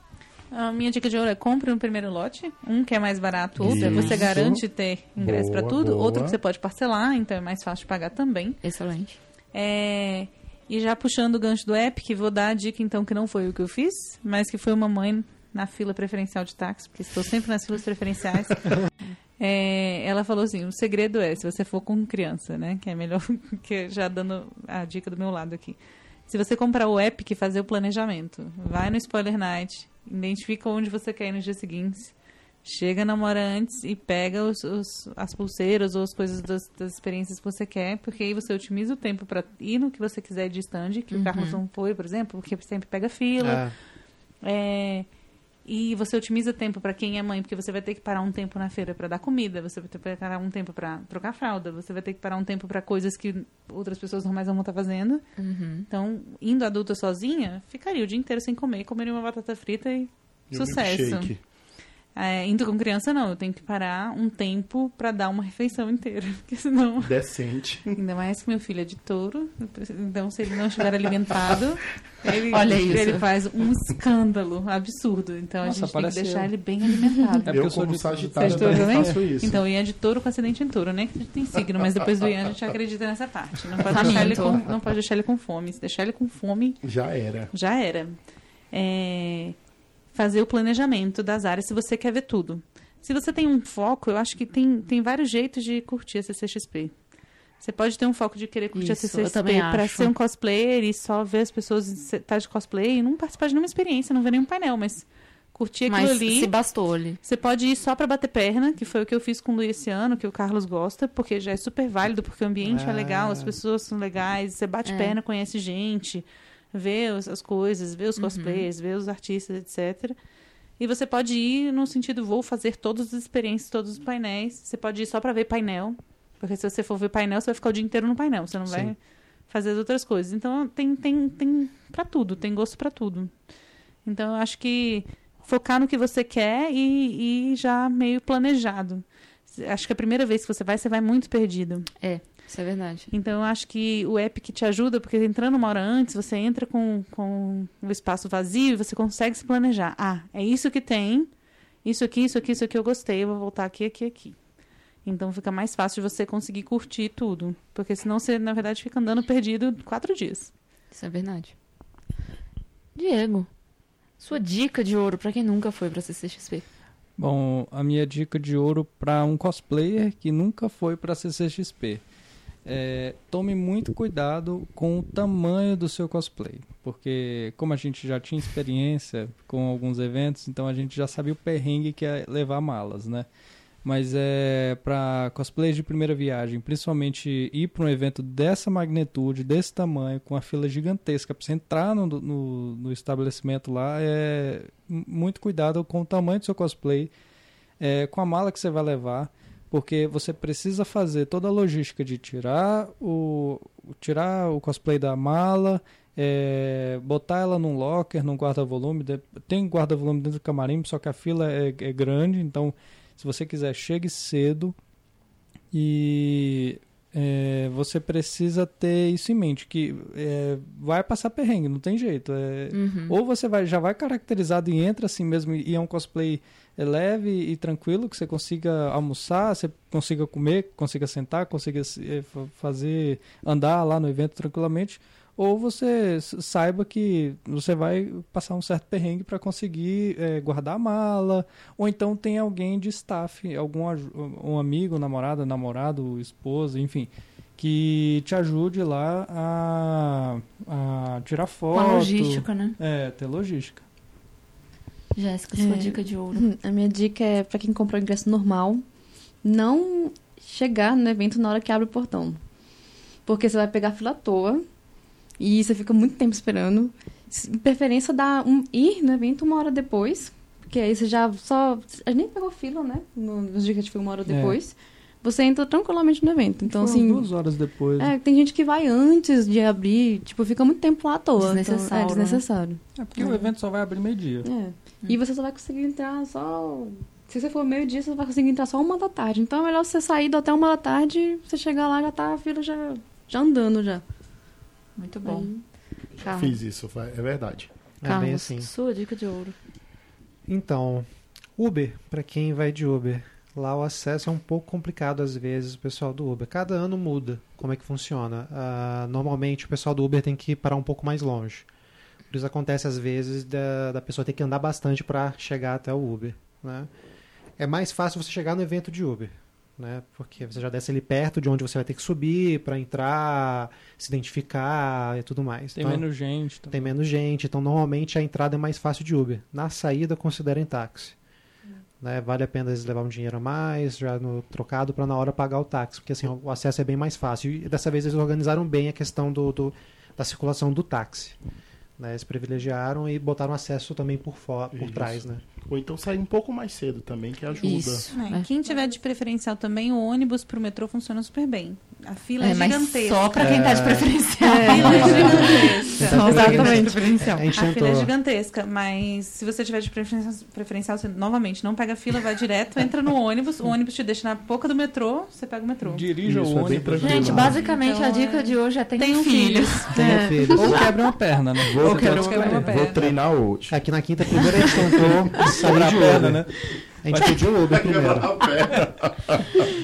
A minha dica de ouro é compre no primeiro lote. Um que é mais barato, outro Isso. você garante ter ingresso Boa, pra tudo. boa. Outro que você pode parcelar, então é mais fácil de pagar também. Excelente. É, E já puxando o gancho do Epic, vou dar a dica então que não foi o que eu fiz, mas que foi uma mãe na fila preferencial de táxi, porque estou sempre nas filas preferenciais. É, ela falou assim: o segredo é, se você for com criança, né? Que é melhor que já dando a dica do meu lado aqui. Se você comprar o Epic e fazer o planejamento, vai no Spoiler Night, identifica onde você quer ir nos dias seguintes, chega na hora antes e pega os, os- as pulseiras ou as coisas das, das experiências que você quer, porque aí você otimiza o tempo para ir no que você quiser de stand, que o Carlos não foi, por exemplo, porque sempre pega fila. Ah, É, e você otimiza tempo para quem é mãe, porque você vai ter que parar um tempo na feira para dar comida, você vai ter que parar um tempo para trocar fralda, você vai ter que parar um tempo para coisas que outras pessoas normais não vão estar fazendo. Então, indo adulta sozinha, ficaria o dia inteiro sem comer, comeria uma batata frita e E sucesso. milkshake. É, indo com criança, não. Eu tenho que parar um tempo para dar uma refeição inteira. Porque senão. Decente. Ainda mais que meu filho é de touro. Então, se ele não estiver alimentado, ele, Olha isso. ele faz um escândalo absurdo. Então, Nossa, a gente tem que deixar eu. ele bem alimentado. É eu, eu sou como de- sagitário, todos também faço isso. Então, o Ian é de touro com acidente em touro, né? Que a gente tem signo, mas depois do Ian a gente acredita nessa parte. Não pode, deixar ele com, não pode deixar ele com fome. Se deixar ele com fome, Já era. já era. É, fazer o planejamento das áreas se você quer ver tudo. Se você tem um foco, eu acho que tem, tem vários jeitos de curtir a CCXP. Você pode ter um foco de querer curtir Isso, a eu CCXP também para ser um cosplayer e só ver as pessoas estar de cosplay e não participar de nenhuma experiência, não ver nenhum painel, mas curtir aquilo Mas ali. se bastou ali. Você pode ir só pra bater perna, que foi o que eu fiz com o Luiz esse ano, que o Carlos gosta, porque já é super válido, porque o ambiente é Ah. legal, as pessoas são legais, você bate É. perna, conhece gente, os- as coisas, vê os cosplayers, vê os artistas, etc. E você pode ir no sentido, vou fazer todas as experiências, todos os painéis. Você pode ir só pra ver painel, porque se você for ver painel, você vai ficar o dia inteiro no painel, você não vai Sim. fazer as outras coisas. Então tem tem tem para tudo, tem gosto pra tudo. Então eu acho que focar no que você quer e, e já meio planejado. Acho que a primeira vez que você vai, você vai muito perdido. É, isso é verdade. Então eu acho que o Epic te ajuda, porque entrando uma hora antes, você entra com, com o espaço vazio e você consegue se planejar. Ah, é isso que tem, isso aqui, isso aqui, isso aqui eu gostei, eu vou voltar aqui, aqui, aqui. Então fica mais fácil de você conseguir curtir tudo. Porque senão você, na verdade, fica andando perdido quatro dias. Isso é verdade. Diego, sua dica de ouro pra quem nunca foi pra CCXP. Bom, a minha dica de ouro para um cosplayer que nunca foi para CCXP. É, tome muito cuidado com o tamanho do seu cosplay, porque como a gente já tinha experiência com alguns eventos, então a gente já sabia o perrengue que é levar malas, né? Mas é para cosplays de primeira viagem, principalmente ir para um evento dessa magnitude, desse tamanho, com a fila gigantesca para você entrar no, no, no estabelecimento lá, é muito cuidado com o tamanho do seu cosplay, é, com a mala que você vai levar, porque você precisa fazer toda a logística de tirar o, tirar o cosplay da mala, é, botar ela num locker, num guarda-volume. Tem guarda-volume dentro do camarim, só que a fila é, é grande, então Se você quiser, chegue cedo e é, você precisa ter isso em mente, que é, vai passar perrengue, não tem jeito. É, Uhum. Ou você vai, já vai caracterizado e entra assim mesmo, e é um cosplay leve e tranquilo, que você consiga almoçar, você consiga comer, consiga sentar, consiga é, fa- fazer, andar lá no evento tranquilamente. Ou você saiba que você vai passar um certo perrengue para conseguir é, guardar a mala, ou então tem alguém de staff, algum um amigo, namorada, namorado, esposa, enfim, que te ajude lá a, a tirar Com foto. a logística, né? É, ter logística. Jéssica, sua É. dica de ouro. Hum, A minha dica é pra quem comprou o ingresso normal, não chegar no evento na hora que abre o portão. Porque você vai pegar fila à toa e você fica muito tempo esperando. De preferência, dá um, ir no evento uma hora depois, porque aí você já só. A gente nem pegou fila, né? No- Nos dias que a gente foi uma hora depois. Você entra tranquilamente no evento. Então, assim. duas horas depois. É, tem gente que vai antes de abrir, tipo, fica muito tempo lá à toa. Desnecessário, Então, é né? desnecessário. É porque É. o evento só vai abrir meio-dia. É. E você só vai conseguir entrar só. Se você for meio-dia, você vai conseguir entrar só uma da tarde. Então é melhor você sair do até uma da tarde, você chegar lá já tá a fila já, já andando já. Muito bom. Aí- Carlos, Fiz isso, é verdade. É Carlos, bem assim. sua dica de ouro. Então, Uber, para quem vai de Uber, lá o acesso é um pouco complicado às vezes, o pessoal do Uber. Cada ano muda como é que funciona. Ah, normalmente o pessoal do Uber tem que parar um pouco mais longe. Por isso acontece às vezes da, da pessoa ter que andar bastante para chegar até o Uber. Né? É mais fácil você chegar no evento de Uber. Né? Porque você já desce ali perto de onde você vai ter que subir para entrar, se identificar e tudo mais. Tem Então, menos gente. Então. tem menos gente, então normalmente a entrada é mais fácil de Uber. Na saída, considerem táxi. Né, vale a pena eles levar um dinheiro a mais, já no trocado, para na hora pagar o táxi, porque assim o acesso é bem mais fácil. E dessa vez eles organizaram bem a questão do, do- da circulação do táxi. Né, eles privilegiaram e botaram acesso também por, fora, por Isso. trás. Né? Ou então sair um pouco mais cedo também, que ajuda. Isso. É, É. Quem tiver de preferencial também, o ônibus pro metrô funciona super bem. A fila é, É, mas gigantesca. só pra quem tá de É. preferencial. A fila é gigantesca. Só tá de preferencial. A gente A fila é gigantesca, mas se você tiver de preferencial, preferencial, você novamente não pega a fila, vai direto, entra no ônibus, o ônibus te deixa na boca do metrô, você pega o metrô. Dirija Isso, o é ônibus. Gente, basicamente Então, a dica é- de hoje é tem, Tem um filhos. Tenho É. filhos. Ou quebra uma perna, né? Vou, Ou quebra uma perna. vou treinar hoje. Aqui na quinta, primeiro a gente tentou sair Quebrar de a Uber. né? A gente pediu Uber primeiro.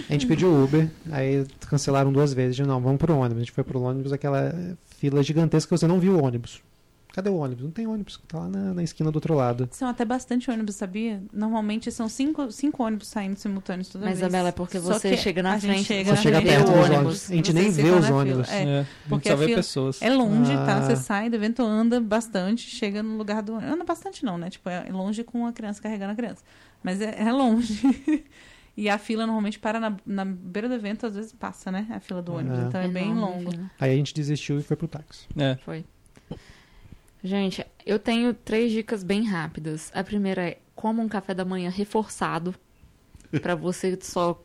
A gente pediu Uber, aí cancelaram duas vezes. De não, vamos pro ônibus. A gente foi pro ônibus, aquela fila gigantesca que você não viu o ônibus. Cadê o ônibus? Não tem ônibus, tá lá na, na esquina do outro lado. São até bastante ônibus, sabia? Normalmente são cinco, cinco ônibus saindo simultâneos toda Mas, vez. Isabela, é porque Só você que chega na a gente frente, chega Você na chega perto do dos ônibus. ônibus. A gente nem vê os ônibus. É. É, a gente Porque só vê pessoas. É longe, tá? Ah. Você sai do evento, anda bastante, chega no lugar do. Anda bastante não, né? Tipo, é longe com a criança carregando a criança. Mas é, é longe. e a fila normalmente para na, na beira do evento, às vezes passa, né? A fila do ônibus. É. Então é bem Enorme, longo. filho. Aí a gente desistiu e foi pro táxi. É. Foi. Gente, eu tenho três dicas bem rápidas. A primeira é coma um café da manhã reforçado pra você só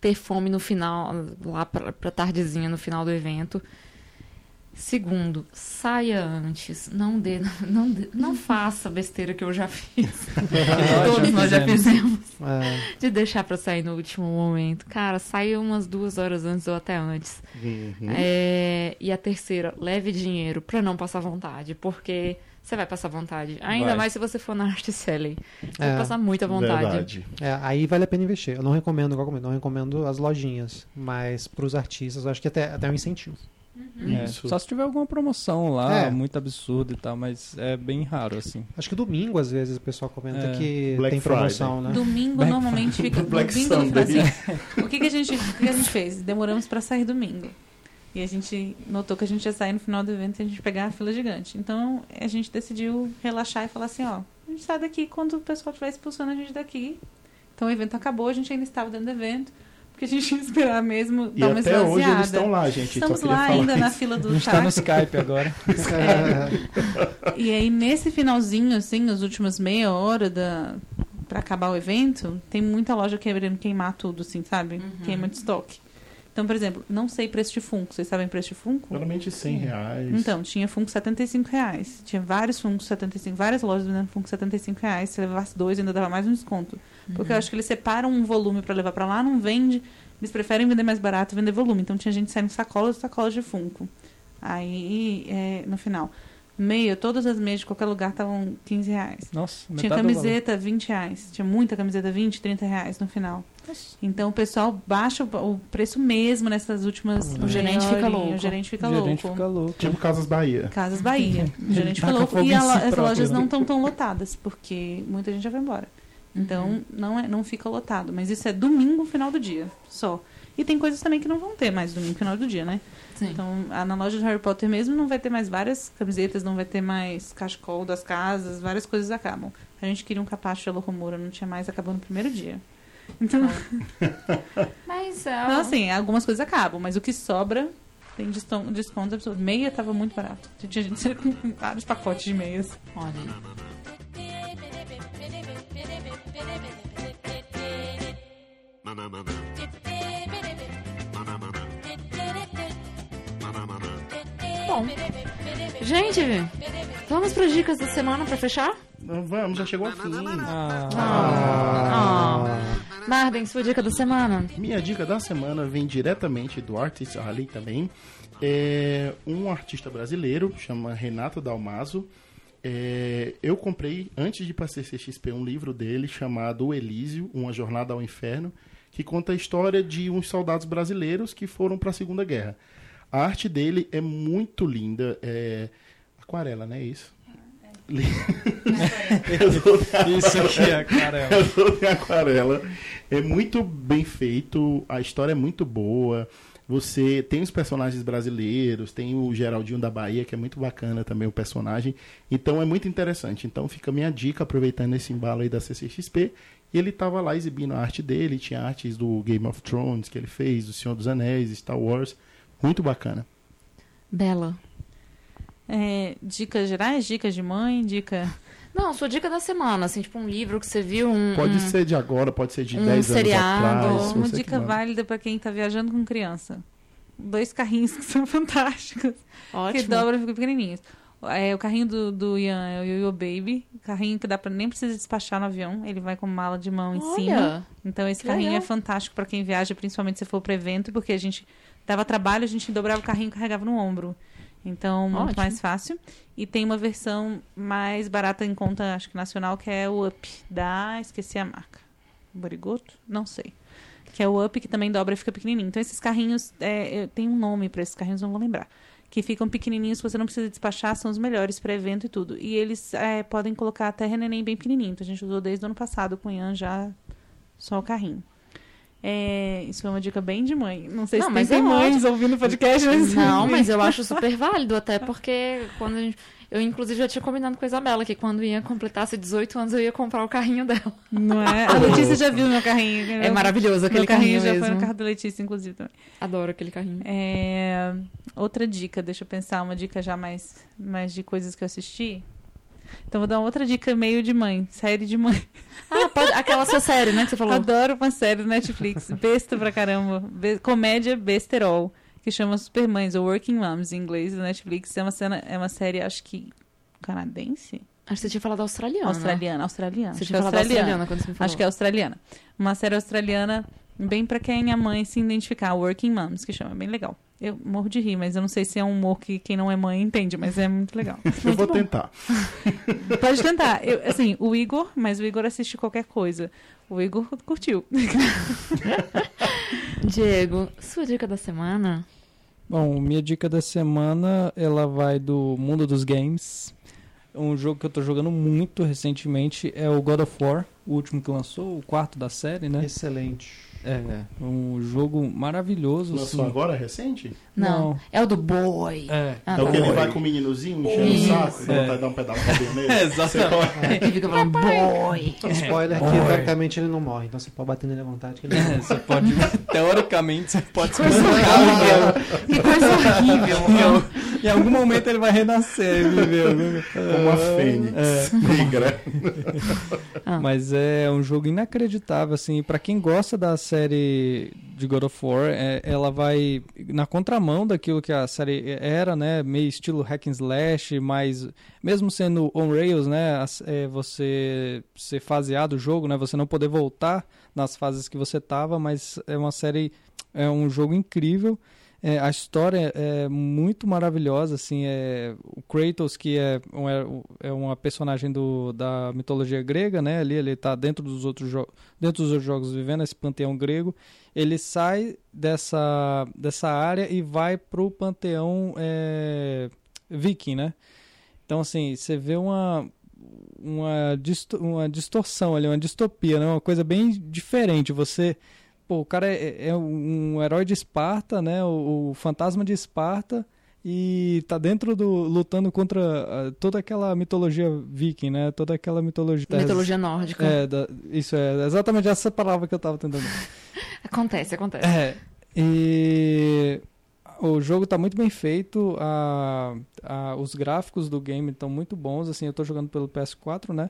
ter fome no final, lá pra, pra tardezinha no final do evento. Segundo, saia antes. Não dê, não, dê- não faça a besteira que eu já fiz. Todos já nós já fizemos. É, De deixar pra sair no último momento. Cara, saia umas duas horas antes ou até antes. Uhum. É, e a terceira, leve dinheiro pra não passar vontade, porque você vai passar vontade. Ainda Vai. mais se você for na Art Selling. Você É. vai passar muita vontade. É, aí vale a pena investir. Eu não recomendo, igual eu não recomendo as lojinhas, mas pros artistas eu acho que até, até é um incentivo. É, Isso. Só se tiver alguma promoção lá, É. muito absurda e tal, mas é bem raro, assim. Acho que domingo, às vezes, o pessoal comenta É. que Black tem promoção, né? Domingo Black normalmente fica. Black domingo, Sunday. assim, o que, que, a gente, o que que a gente fez? Demoramos pra sair domingo. E a gente notou que a gente ia sair no final do evento e a gente pegar a fila gigante. Então a gente decidiu relaxar e falar assim: ó, a gente sai daqui quando o pessoal estiver expulsando a gente daqui. Então o evento acabou, a gente ainda estava dentro do evento. Porque a gente ia esperar mesmo E dar uma até hoje eles estão lá, gente. Estamos lá ainda na isso. fila A do gente tá no táxi. Skype agora. É, E aí, nesse finalzinho, assim, os últimos meia hora da... pra acabar o evento, tem muita loja querendo queimar tudo, assim, sabe? Uhum. Queima de estoque. Então, por exemplo, não sei preço de Funko. Vocês sabem preço de Funko? Geralmente 100 reais. Então, tinha Funko 75 reais. Tinha vários Funko 75, várias lojas vendendo Funko 75 reais. Se levasse dois, ainda dava mais um desconto. Porque eu acho que eles separam um volume pra levar pra lá, não vende. Eles preferem vender mais barato e vender volume. Então tinha gente saindo sacolas e sacolas de Funko. Aí, é, no final. Meia, todas as meias de qualquer lugar estavam 15 reais. Nossa, Tinha camiseta 20 reais. Tinha muita camiseta 20, 30 reais no final. Então o pessoal baixa o preço mesmo nessas últimas. O gerente fica louco. O gerente fica O gerente louco. fica louco. Tipo Casas Bahia. Casas Bahia. O gerente fica taca louco. E a si as próprio, lojas né? não estão tão lotadas, porque muita gente já foi embora. Então Uhum. não, é, não fica lotado. Mas isso é domingo, final do dia. Só. E tem coisas também que não vão ter mais domingo, final do dia, né? Sim. Então, na loja de Harry Potter mesmo não vai ter mais várias camisetas, não vai ter mais cachecol das casas, várias coisas acabam. A gente queria um capacho de Alohomura, não tinha mais, acabou no primeiro dia. Então, Mas é. então, assim, algumas coisas acabam, mas o que sobra tem desconto absurdo. Meia tava muito barato. Tinha gente com vários pacotes de meias. Olha Bom, gente, vamos para dicas da semana para fechar? Vamos, já chegou ao fim. Ah, Ah. Marden, sua dica da semana? Minha dica da semana vem diretamente do Artist Alley também. É um artista brasileiro, chama Renato Dalmaso. É, eu comprei, antes de ir para a CCXP, um livro dele chamado O Elísio, Uma Jornada ao Inferno, que conta a história de uns soldados brasileiros que foram para a Segunda Guerra. A arte dele é muito linda, é aquarela, né? Isso. isso aqui é, cara. é- É em aquarela. É muito bem feito, a história é muito boa. Você tem os personagens brasileiros, tem o Geraldinho da Bahia, que é muito bacana também o personagem. Então é muito interessante. Então fica a minha dica, aproveitando esse embalo aí da CCXP. E ele tava lá exibindo a arte dele, tinha artes do Game of Thrones que ele fez, do Senhor dos Anéis, Star Wars. Muito bacana. Bela. É, dicas gerais, dicas de mãe, dica. Não, sua dica da semana, assim, tipo um livro que você viu, um... Pode um- ser de agora, pode ser de um 10 anos seriado, atrás. Uma que dica válida pra quem tá viajando com criança. Dois carrinhos que são fantásticos. Que Ótimo. dobra e ficam pequenininhos. É, o carrinho do, do Ian é o Yo-Yo Baby. Carrinho que dá pra nem precisa despachar no avião. Ele vai com mala de mão em cima. Olha, Então esse carrinho legal. é fantástico pra quem viaja, principalmente se for para evento, porque a gente dava trabalho, a gente dobrava o carrinho e carregava no ombro. Então, muito Ótimo. mais fácil. E tem uma versão mais barata em conta, acho que nacional, que é o Up, da... esqueci a marca. Borigoto? Não sei. Que é o Up, que também dobra e fica pequenininho. Então, esses carrinhos, é, tem um nome para esses carrinhos, não vou lembrar. Que ficam pequenininhos, que você não precisa despachar, são os melhores para evento e tudo. E eles é, podem colocar até neném bem pequenininho. Então, a gente usou desde o ano passado com o Ian já só o carrinho. É, isso foi uma dica bem de mãe. Não sei Não, se mas tem é mães ouvindo o podcast. Mas Não, mas eu acho super válido, até porque quando a gente- eu, inclusive, já tinha combinado com a Isabela que quando ia completasse 18 anos eu ia comprar o carrinho dela. Não é? A Letícia já viu meu carrinho. É maravilhoso aquele Meu carrinho, carrinho já foi mesmo. no carro da Letícia, inclusive, também. Adoro aquele carrinho. É, Outra dica, deixa eu pensar, uma dica já mais, mais de coisas que eu assisti. Então vou dar uma outra dica meio de mãe, série de mãe. Ah, pode, aquela sua série, né, que você falou. Adoro uma série do Netflix, besta pra caramba, be- comédia besterol, que chama Supermães, ou Working Moms em inglês, do Netflix. É uma, cena, é uma série, acho que canadense? Acho que você tinha falado australiana. Australiana, australiana. Você acho que tinha é falado australiana quando você me falou. Acho que é australiana. Uma série australiana bem pra quem é mãe se identificar, Working Moms, que chama, bem legal. Eu morro de rir, mas eu não sei se é um humor que quem não é mãe entende, mas é muito legal. Eu vou tentar. Pode tentar. Eu, assim, o Igor, mas o Igor assiste qualquer coisa. O Igor curtiu. Diego, sua dica da semana? Bom, minha dica da semana, ela vai do mundo dos games. Um jogo que eu tô jogando muito recentemente é o God of War, o último que lançou, o quarto da série, né? Excelente. É, um jogo maravilhoso. Lançou assim. agora, recente? Não. É o do boy. É. Ah, é o que ele vai com o meninozinho enchendo o saco, É. vontade de dar um pedaço nele. É, exatamente. Ele fica falando boy. Spoiler que, Boy. teoricamente, ele não morre. Então você pode bater nele à vontade que ele não É, morre. você pode, teoricamente, você pode se Coisa horrível. Que coisa horrível. em algum momento ele vai renascer, viveu. né? Como a Fênix negra. Ah. Mas é um jogo inacreditável, assim, pra quem gosta da série de God of War, é- ela vai na contramão daquilo que a série era, né, meio estilo hack and slash, mas mesmo sendo on rails, né, é, você ser faseado o jogo, né, você não poder voltar nas fases que você tava, mas é uma série, é um jogo incrível. É, a história é muito maravilhosa, assim, é o Kratos que é, um- é, é uma personagem do, da mitologia grega, né? Ali ele está dentro dos outros dentro dos outros jogos vivendo esse panteão grego. Ele sai dessa dessa área e vai pro panteão é, viking, né? Então assim, você vê uma uma, disto- uma distorção ali, uma distopia, né? Uma coisa bem diferente. Você Pô, o cara é, é um herói de Esparta, né? O, o fantasma de Esparta e tá dentro do lutando contra ah, toda aquela mitologia viking, né? Toda aquela mitologia Mitologia nórdica. É, da- isso é exatamente essa palavra que eu tava tentando. Acontece, acontece. É. E o jogo tá muito bem feito, a, a- os gráficos do game estão muito bons, assim, eu tô jogando pelo PS4, né?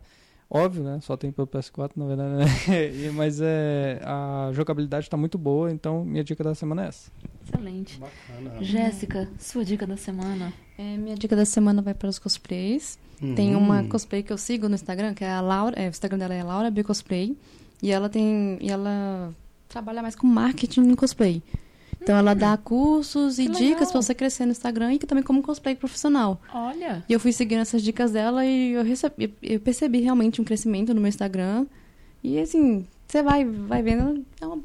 Óbvio, né? Só tem pelo PS4, na verdade, né? E- Mas é, a jogabilidade tá muito boa, então minha dica da semana é essa. Excelente. Bacana. Jéssica, sua dica da semana. É, minha dica da semana vai para os cosplays. Tem uma cosplay que eu sigo no Instagram, que é a Laura. é, o Instagram dela é Laura B Cosplay. E ela tem. E ela trabalha mais com marketing em cosplay. Então ela dá cursos e Que dicas para você crescer no Instagram e que também como cosplay profissional. Olha. E eu fui seguindo essas dicas dela e eu, recebi, eu percebi realmente um crescimento no meu Instagram. E assim, você vai, vai vendo. É uma, é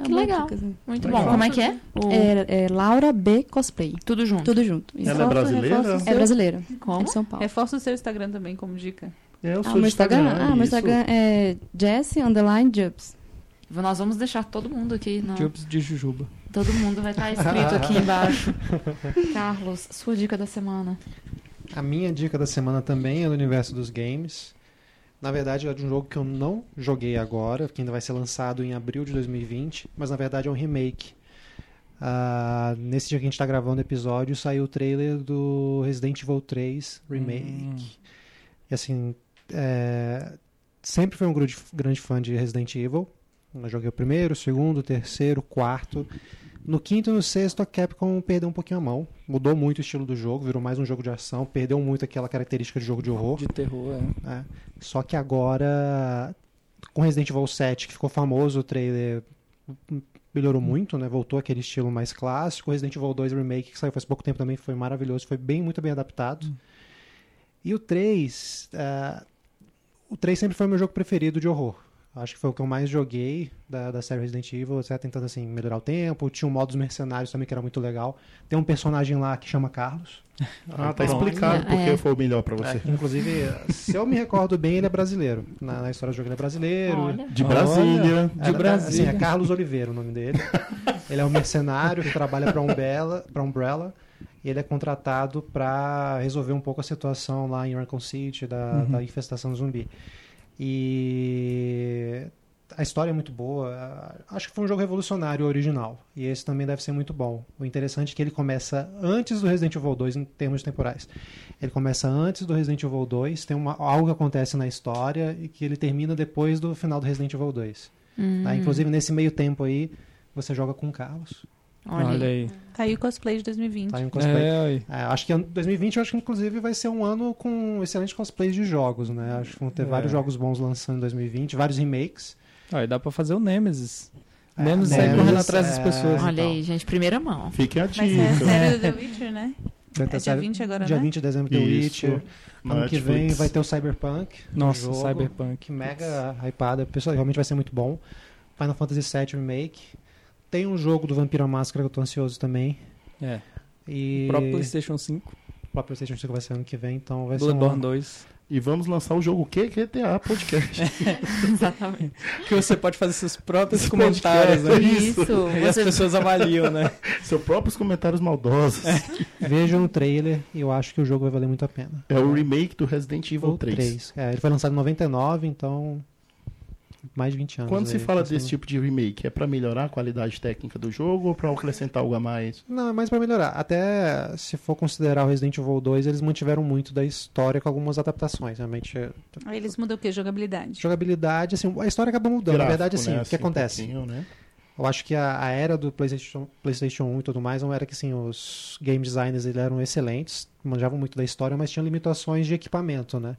uma Que legal. dica, assim. Muito Legal. bom. Como é que é? O- É, é Laura B Cosplay. Tudo junto. Tudo junto. Isso. Ela é brasileira? É brasileira. É Como? de São Paulo. Reforça o seu Instagram também como dica. É, eu Ah, sou meu de Instagram? Instagram. Ah, meu. Instagram é Jessie Underline Jubs. Nós vamos deixar todo mundo aqui. No... Jobs de Jujuba. Todo mundo vai estar escrito aqui embaixo. Carlos, sua dica da semana. A minha dica da semana também é do universo dos games. Na verdade, é de um jogo que eu não joguei agora, que ainda vai ser lançado em abril de 2020, mas na verdade é um remake. Ah, nesse dia que a gente está gravando o episódio, saiu o trailer do Resident Evil 3 Remake. Hum. E assim, é, sempre fui um grande, grande fã de Resident Evil. Eu joguei o primeiro, o segundo, o terceiro, o quarto. No quinto e no sexto, a Capcom perdeu um pouquinho a mão. Mudou muito o estilo do jogo, virou mais um jogo de ação, perdeu muito aquela característica de jogo de horror. De terror, é. né? Só que agora, com Resident Evil 7, que ficou famoso, o trailer melhorou muito, né? Voltou aquele estilo mais clássico. Resident Evil 2 Remake, que saiu faz pouco tempo também, foi maravilhoso, foi bem, muito bem adaptado. E o 3, ah, o 3 sempre foi meu jogo preferido de horror. Acho que foi o que eu mais joguei da, da série Resident Evil, até tentando assim melhorar o tempo. Tinha um modo dos mercenários também que era muito legal. Tem um personagem lá que chama Carlos. Ah, tá Pronto. explicado É. porque foi o melhor pra você. É, inclusive, se eu me recordo bem, ele é brasileiro. Na, na história do jogo ele é brasileiro. Olha. De Brasília. De É, Brasília. Assim, é Carlos Oliveira o nome dele. ele é um mercenário que trabalha para Umbrella, pra Umbrella e ele é contratado para resolver um pouco a situação lá em Raccoon City da, da infestação zumbi. E a história é muito boa. Acho que foi um jogo revolucionário original. E esse também deve ser muito bom. O interessante é que ele começa antes do Resident Evil 2 em termos temporais. Ele começa antes do Resident Evil 2, tem uma, algo que acontece na história e que ele termina depois do final do Resident Evil 2. Hum, Tá? Inclusive, nesse meio tempo aí, você joga com o Carlos. Olha, Olha aí. aí. Tá aí o cosplay de 2020. Tá? Um cosplay. É, aí. É, acho que ano- 2020, eu acho que inclusive vai ser um ano com excelentes cosplays de jogos, né? Acho que vão ter É. vários jogos bons lançando em 2020, vários remakes. Aí dá pra fazer o Nemesis. É, Nemesis sai correndo atrás das é, pessoas. Olha então. aí, gente, primeira mão. Fiquem a Vai ser a série do The Witcher, né? Vai ter É dia série- 20 agora, dia né? 20 de dezembro, The Isso. Witcher. Ano que vem Netflix. vai ter o Cyberpunk. Nossa, jogo, Cyberpunk. Que mega hypada. Pessoal, realmente vai ser muito bom. Final Fantasy VII Remake. Tem um jogo do Vampiro à Máscara que eu tô ansioso também. É. E O próprio PlayStation 5. o próprio PlayStation 5 vai ser ano que vem, então vai Bloodborne ser um... 2. E vamos lançar o jogo que? GTA Podcast. Exatamente. Que você pode fazer seus próprios Esse comentários, né? Isso. E as pessoas avaliam, né? Seus próprios comentários maldosos. Vejam o trailer e eu acho que o jogo vai valer muito a pena. É o remake do Resident Evil Ou 3. três. É, ele foi lançado em 99, então mais de 20 anos. Quando se aí, fala pensando- desse tipo de remake, é pra melhorar a qualidade técnica do jogo ou pra acrescentar algo a mais? Não, é mais pra melhorar. Até se for considerar o Resident Evil 2, eles mantiveram muito da história com algumas adaptações. Realmente, é- Aí eles mudam o quê? Jogabilidade. jogabilidade, assim, a história acaba mudando. Na Gráfico, verdade, assim, né? o que acontece? um né? Eu acho que a, a era do PlayStation, PlayStation 1 e tudo mais não era que assim, os game designers eles eram excelentes, manjavam muito da história, mas tinham limitações de equipamento, né?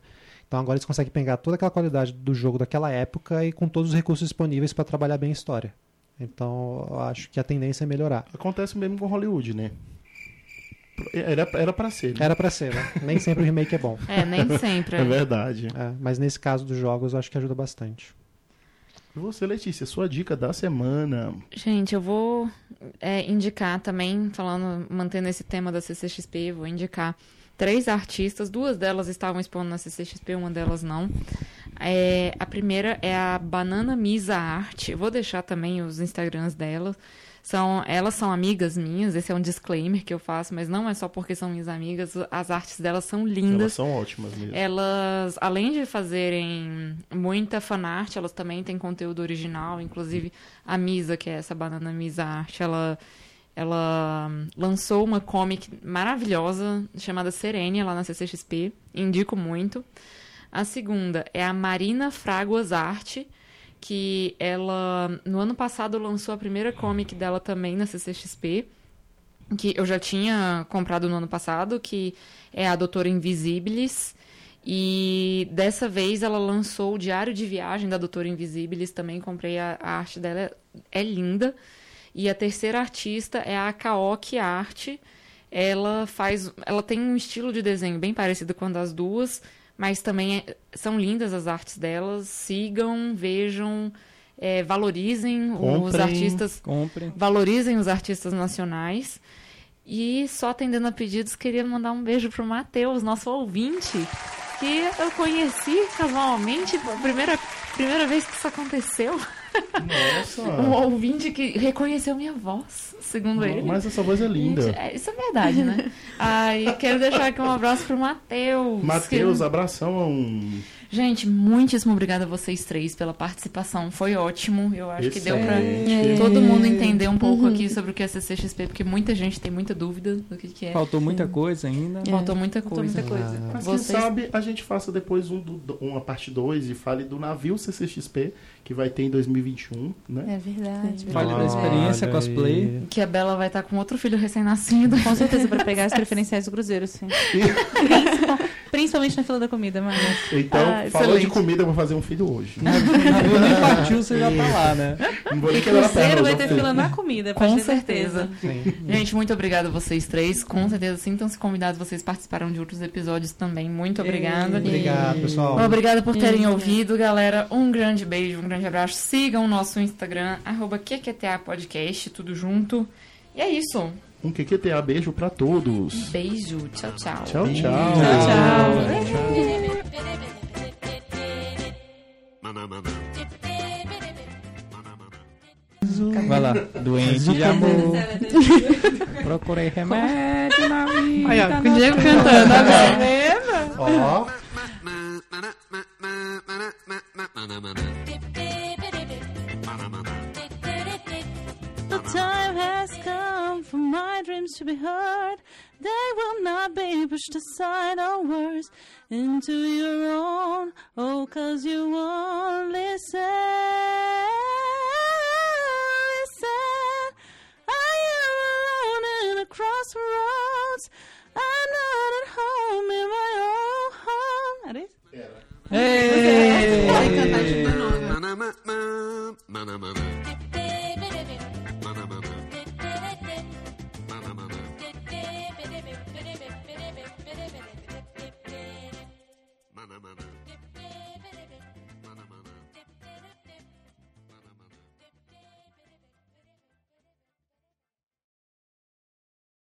Então agora eles conseguem pegar toda aquela qualidade do jogo daquela época e com todos os recursos disponíveis para trabalhar bem a história. Então eu acho que a tendência é melhorar. Acontece mesmo com Hollywood, né? Era, era pra ser, né? Era pra ser, né? Nem sempre o remake é bom. É, nem sempre. É verdade. É, mas nesse caso dos jogos eu acho que ajuda bastante. E você, Letícia, sua dica da semana. Gente, eu vou é, indicar também, falando, mantendo esse tema da CCXP, vou indicar três artistas, duas delas estavam expondo na CCXP, uma delas não. É, a primeira é a Banana Misa Art, eu vou deixar também os Instagrams delas. São, elas são amigas minhas, esse é um disclaimer que eu faço, mas não é só porque são minhas amigas, as artes delas são lindas. Elas são ótimas mesmo. Elas, além de fazerem muita fanart, elas também têm conteúdo original. Inclusive, a Misa, que é essa banana Misa Art, ela, ela lançou uma comic maravilhosa chamada Serene, lá na CCXP. Indico muito. A segunda é a Marina Fraguas Art, que ela, no ano passado, lançou a primeira comic dela também na CCXP que eu já tinha comprado no ano passado, que é a Doutora Invisibilis. E dessa vez ela lançou o Diário de Viagem da Doutora Invisibilis, também comprei a, a arte dela, é linda. E a terceira artista é a Kaoki Art. Ela faz, ela tem um estilo de desenho bem parecido com o das duas, mas também é- são lindas as artes delas. Sigam, vejam, é, valorizem os Comprem. artistas Compre. valorizem os artistas nacionais. E só atendendo a pedidos, queria mandar um beijo pro Matheus, nosso ouvinte, que eu conheci casualmente, primeira, primeira vez que isso aconteceu. Nossa! Um ouvinte que reconheceu minha voz, segundo ele. Mas essa voz é linda. Gente, é, isso é verdade, né? Aí quero deixar aqui um abraço pro Matheus. Matheus, que- abração. Gente, muitíssimo obrigada a vocês três pela participação. Foi ótimo. Eu acho que deu pra Excelente. todo mundo entender um pouco Uhum. aqui sobre o que é CCXP, porque muita gente tem muita dúvida do que, que é. Faltou muita coisa ainda. Faltou muita Faltou coisa. muita coisa. Ah, Mas Vocês- quem sabe a gente faça depois um do- uma parte 2 e fale do navio CCXP que vai ter em 2021, né? É verdade. Fale da experiência aí. cosplay. Que a Bela vai estar com outro filho recém-nascido. Com certeza para pegar as preferenciais do Cruzeiro, sim. Principal- Principalmente na fila da comida, mas. Então, Ah, falou de comida, eu vou fazer um filho hoje. Navio nem partiu, você já tá lá, né? Não vou nem E Cruzeiro vai ter fila na comida, Com pode ter certeza. Sim. Gente, muito obrigada a vocês três. Com certeza sintam-se convidados. Vocês participaram de outros episódios também. Muito obrigada. Obrigado, pessoal. Obrigada por terem ouvido, galera. Um grande beijo, um grande abraço. Sigam o nosso Instagram, arroba QQTA Podcast, tudo junto. E é isso. Um QQTA beijo pra todos. Beijo. Tchau, tchau. Tchau, tchau. Tchau, Vai lá. Doente de amor. Procurei remédio na vida. Aí, ó, com o Diego cantando agora. Ó, for my dreams to be heard. They will not be pushed aside or worse into your own. Oh, cause you won't listen. Listen. I am alone in a crossroads. I'm not at home in my own home. Era isso? Ei! Vai cantar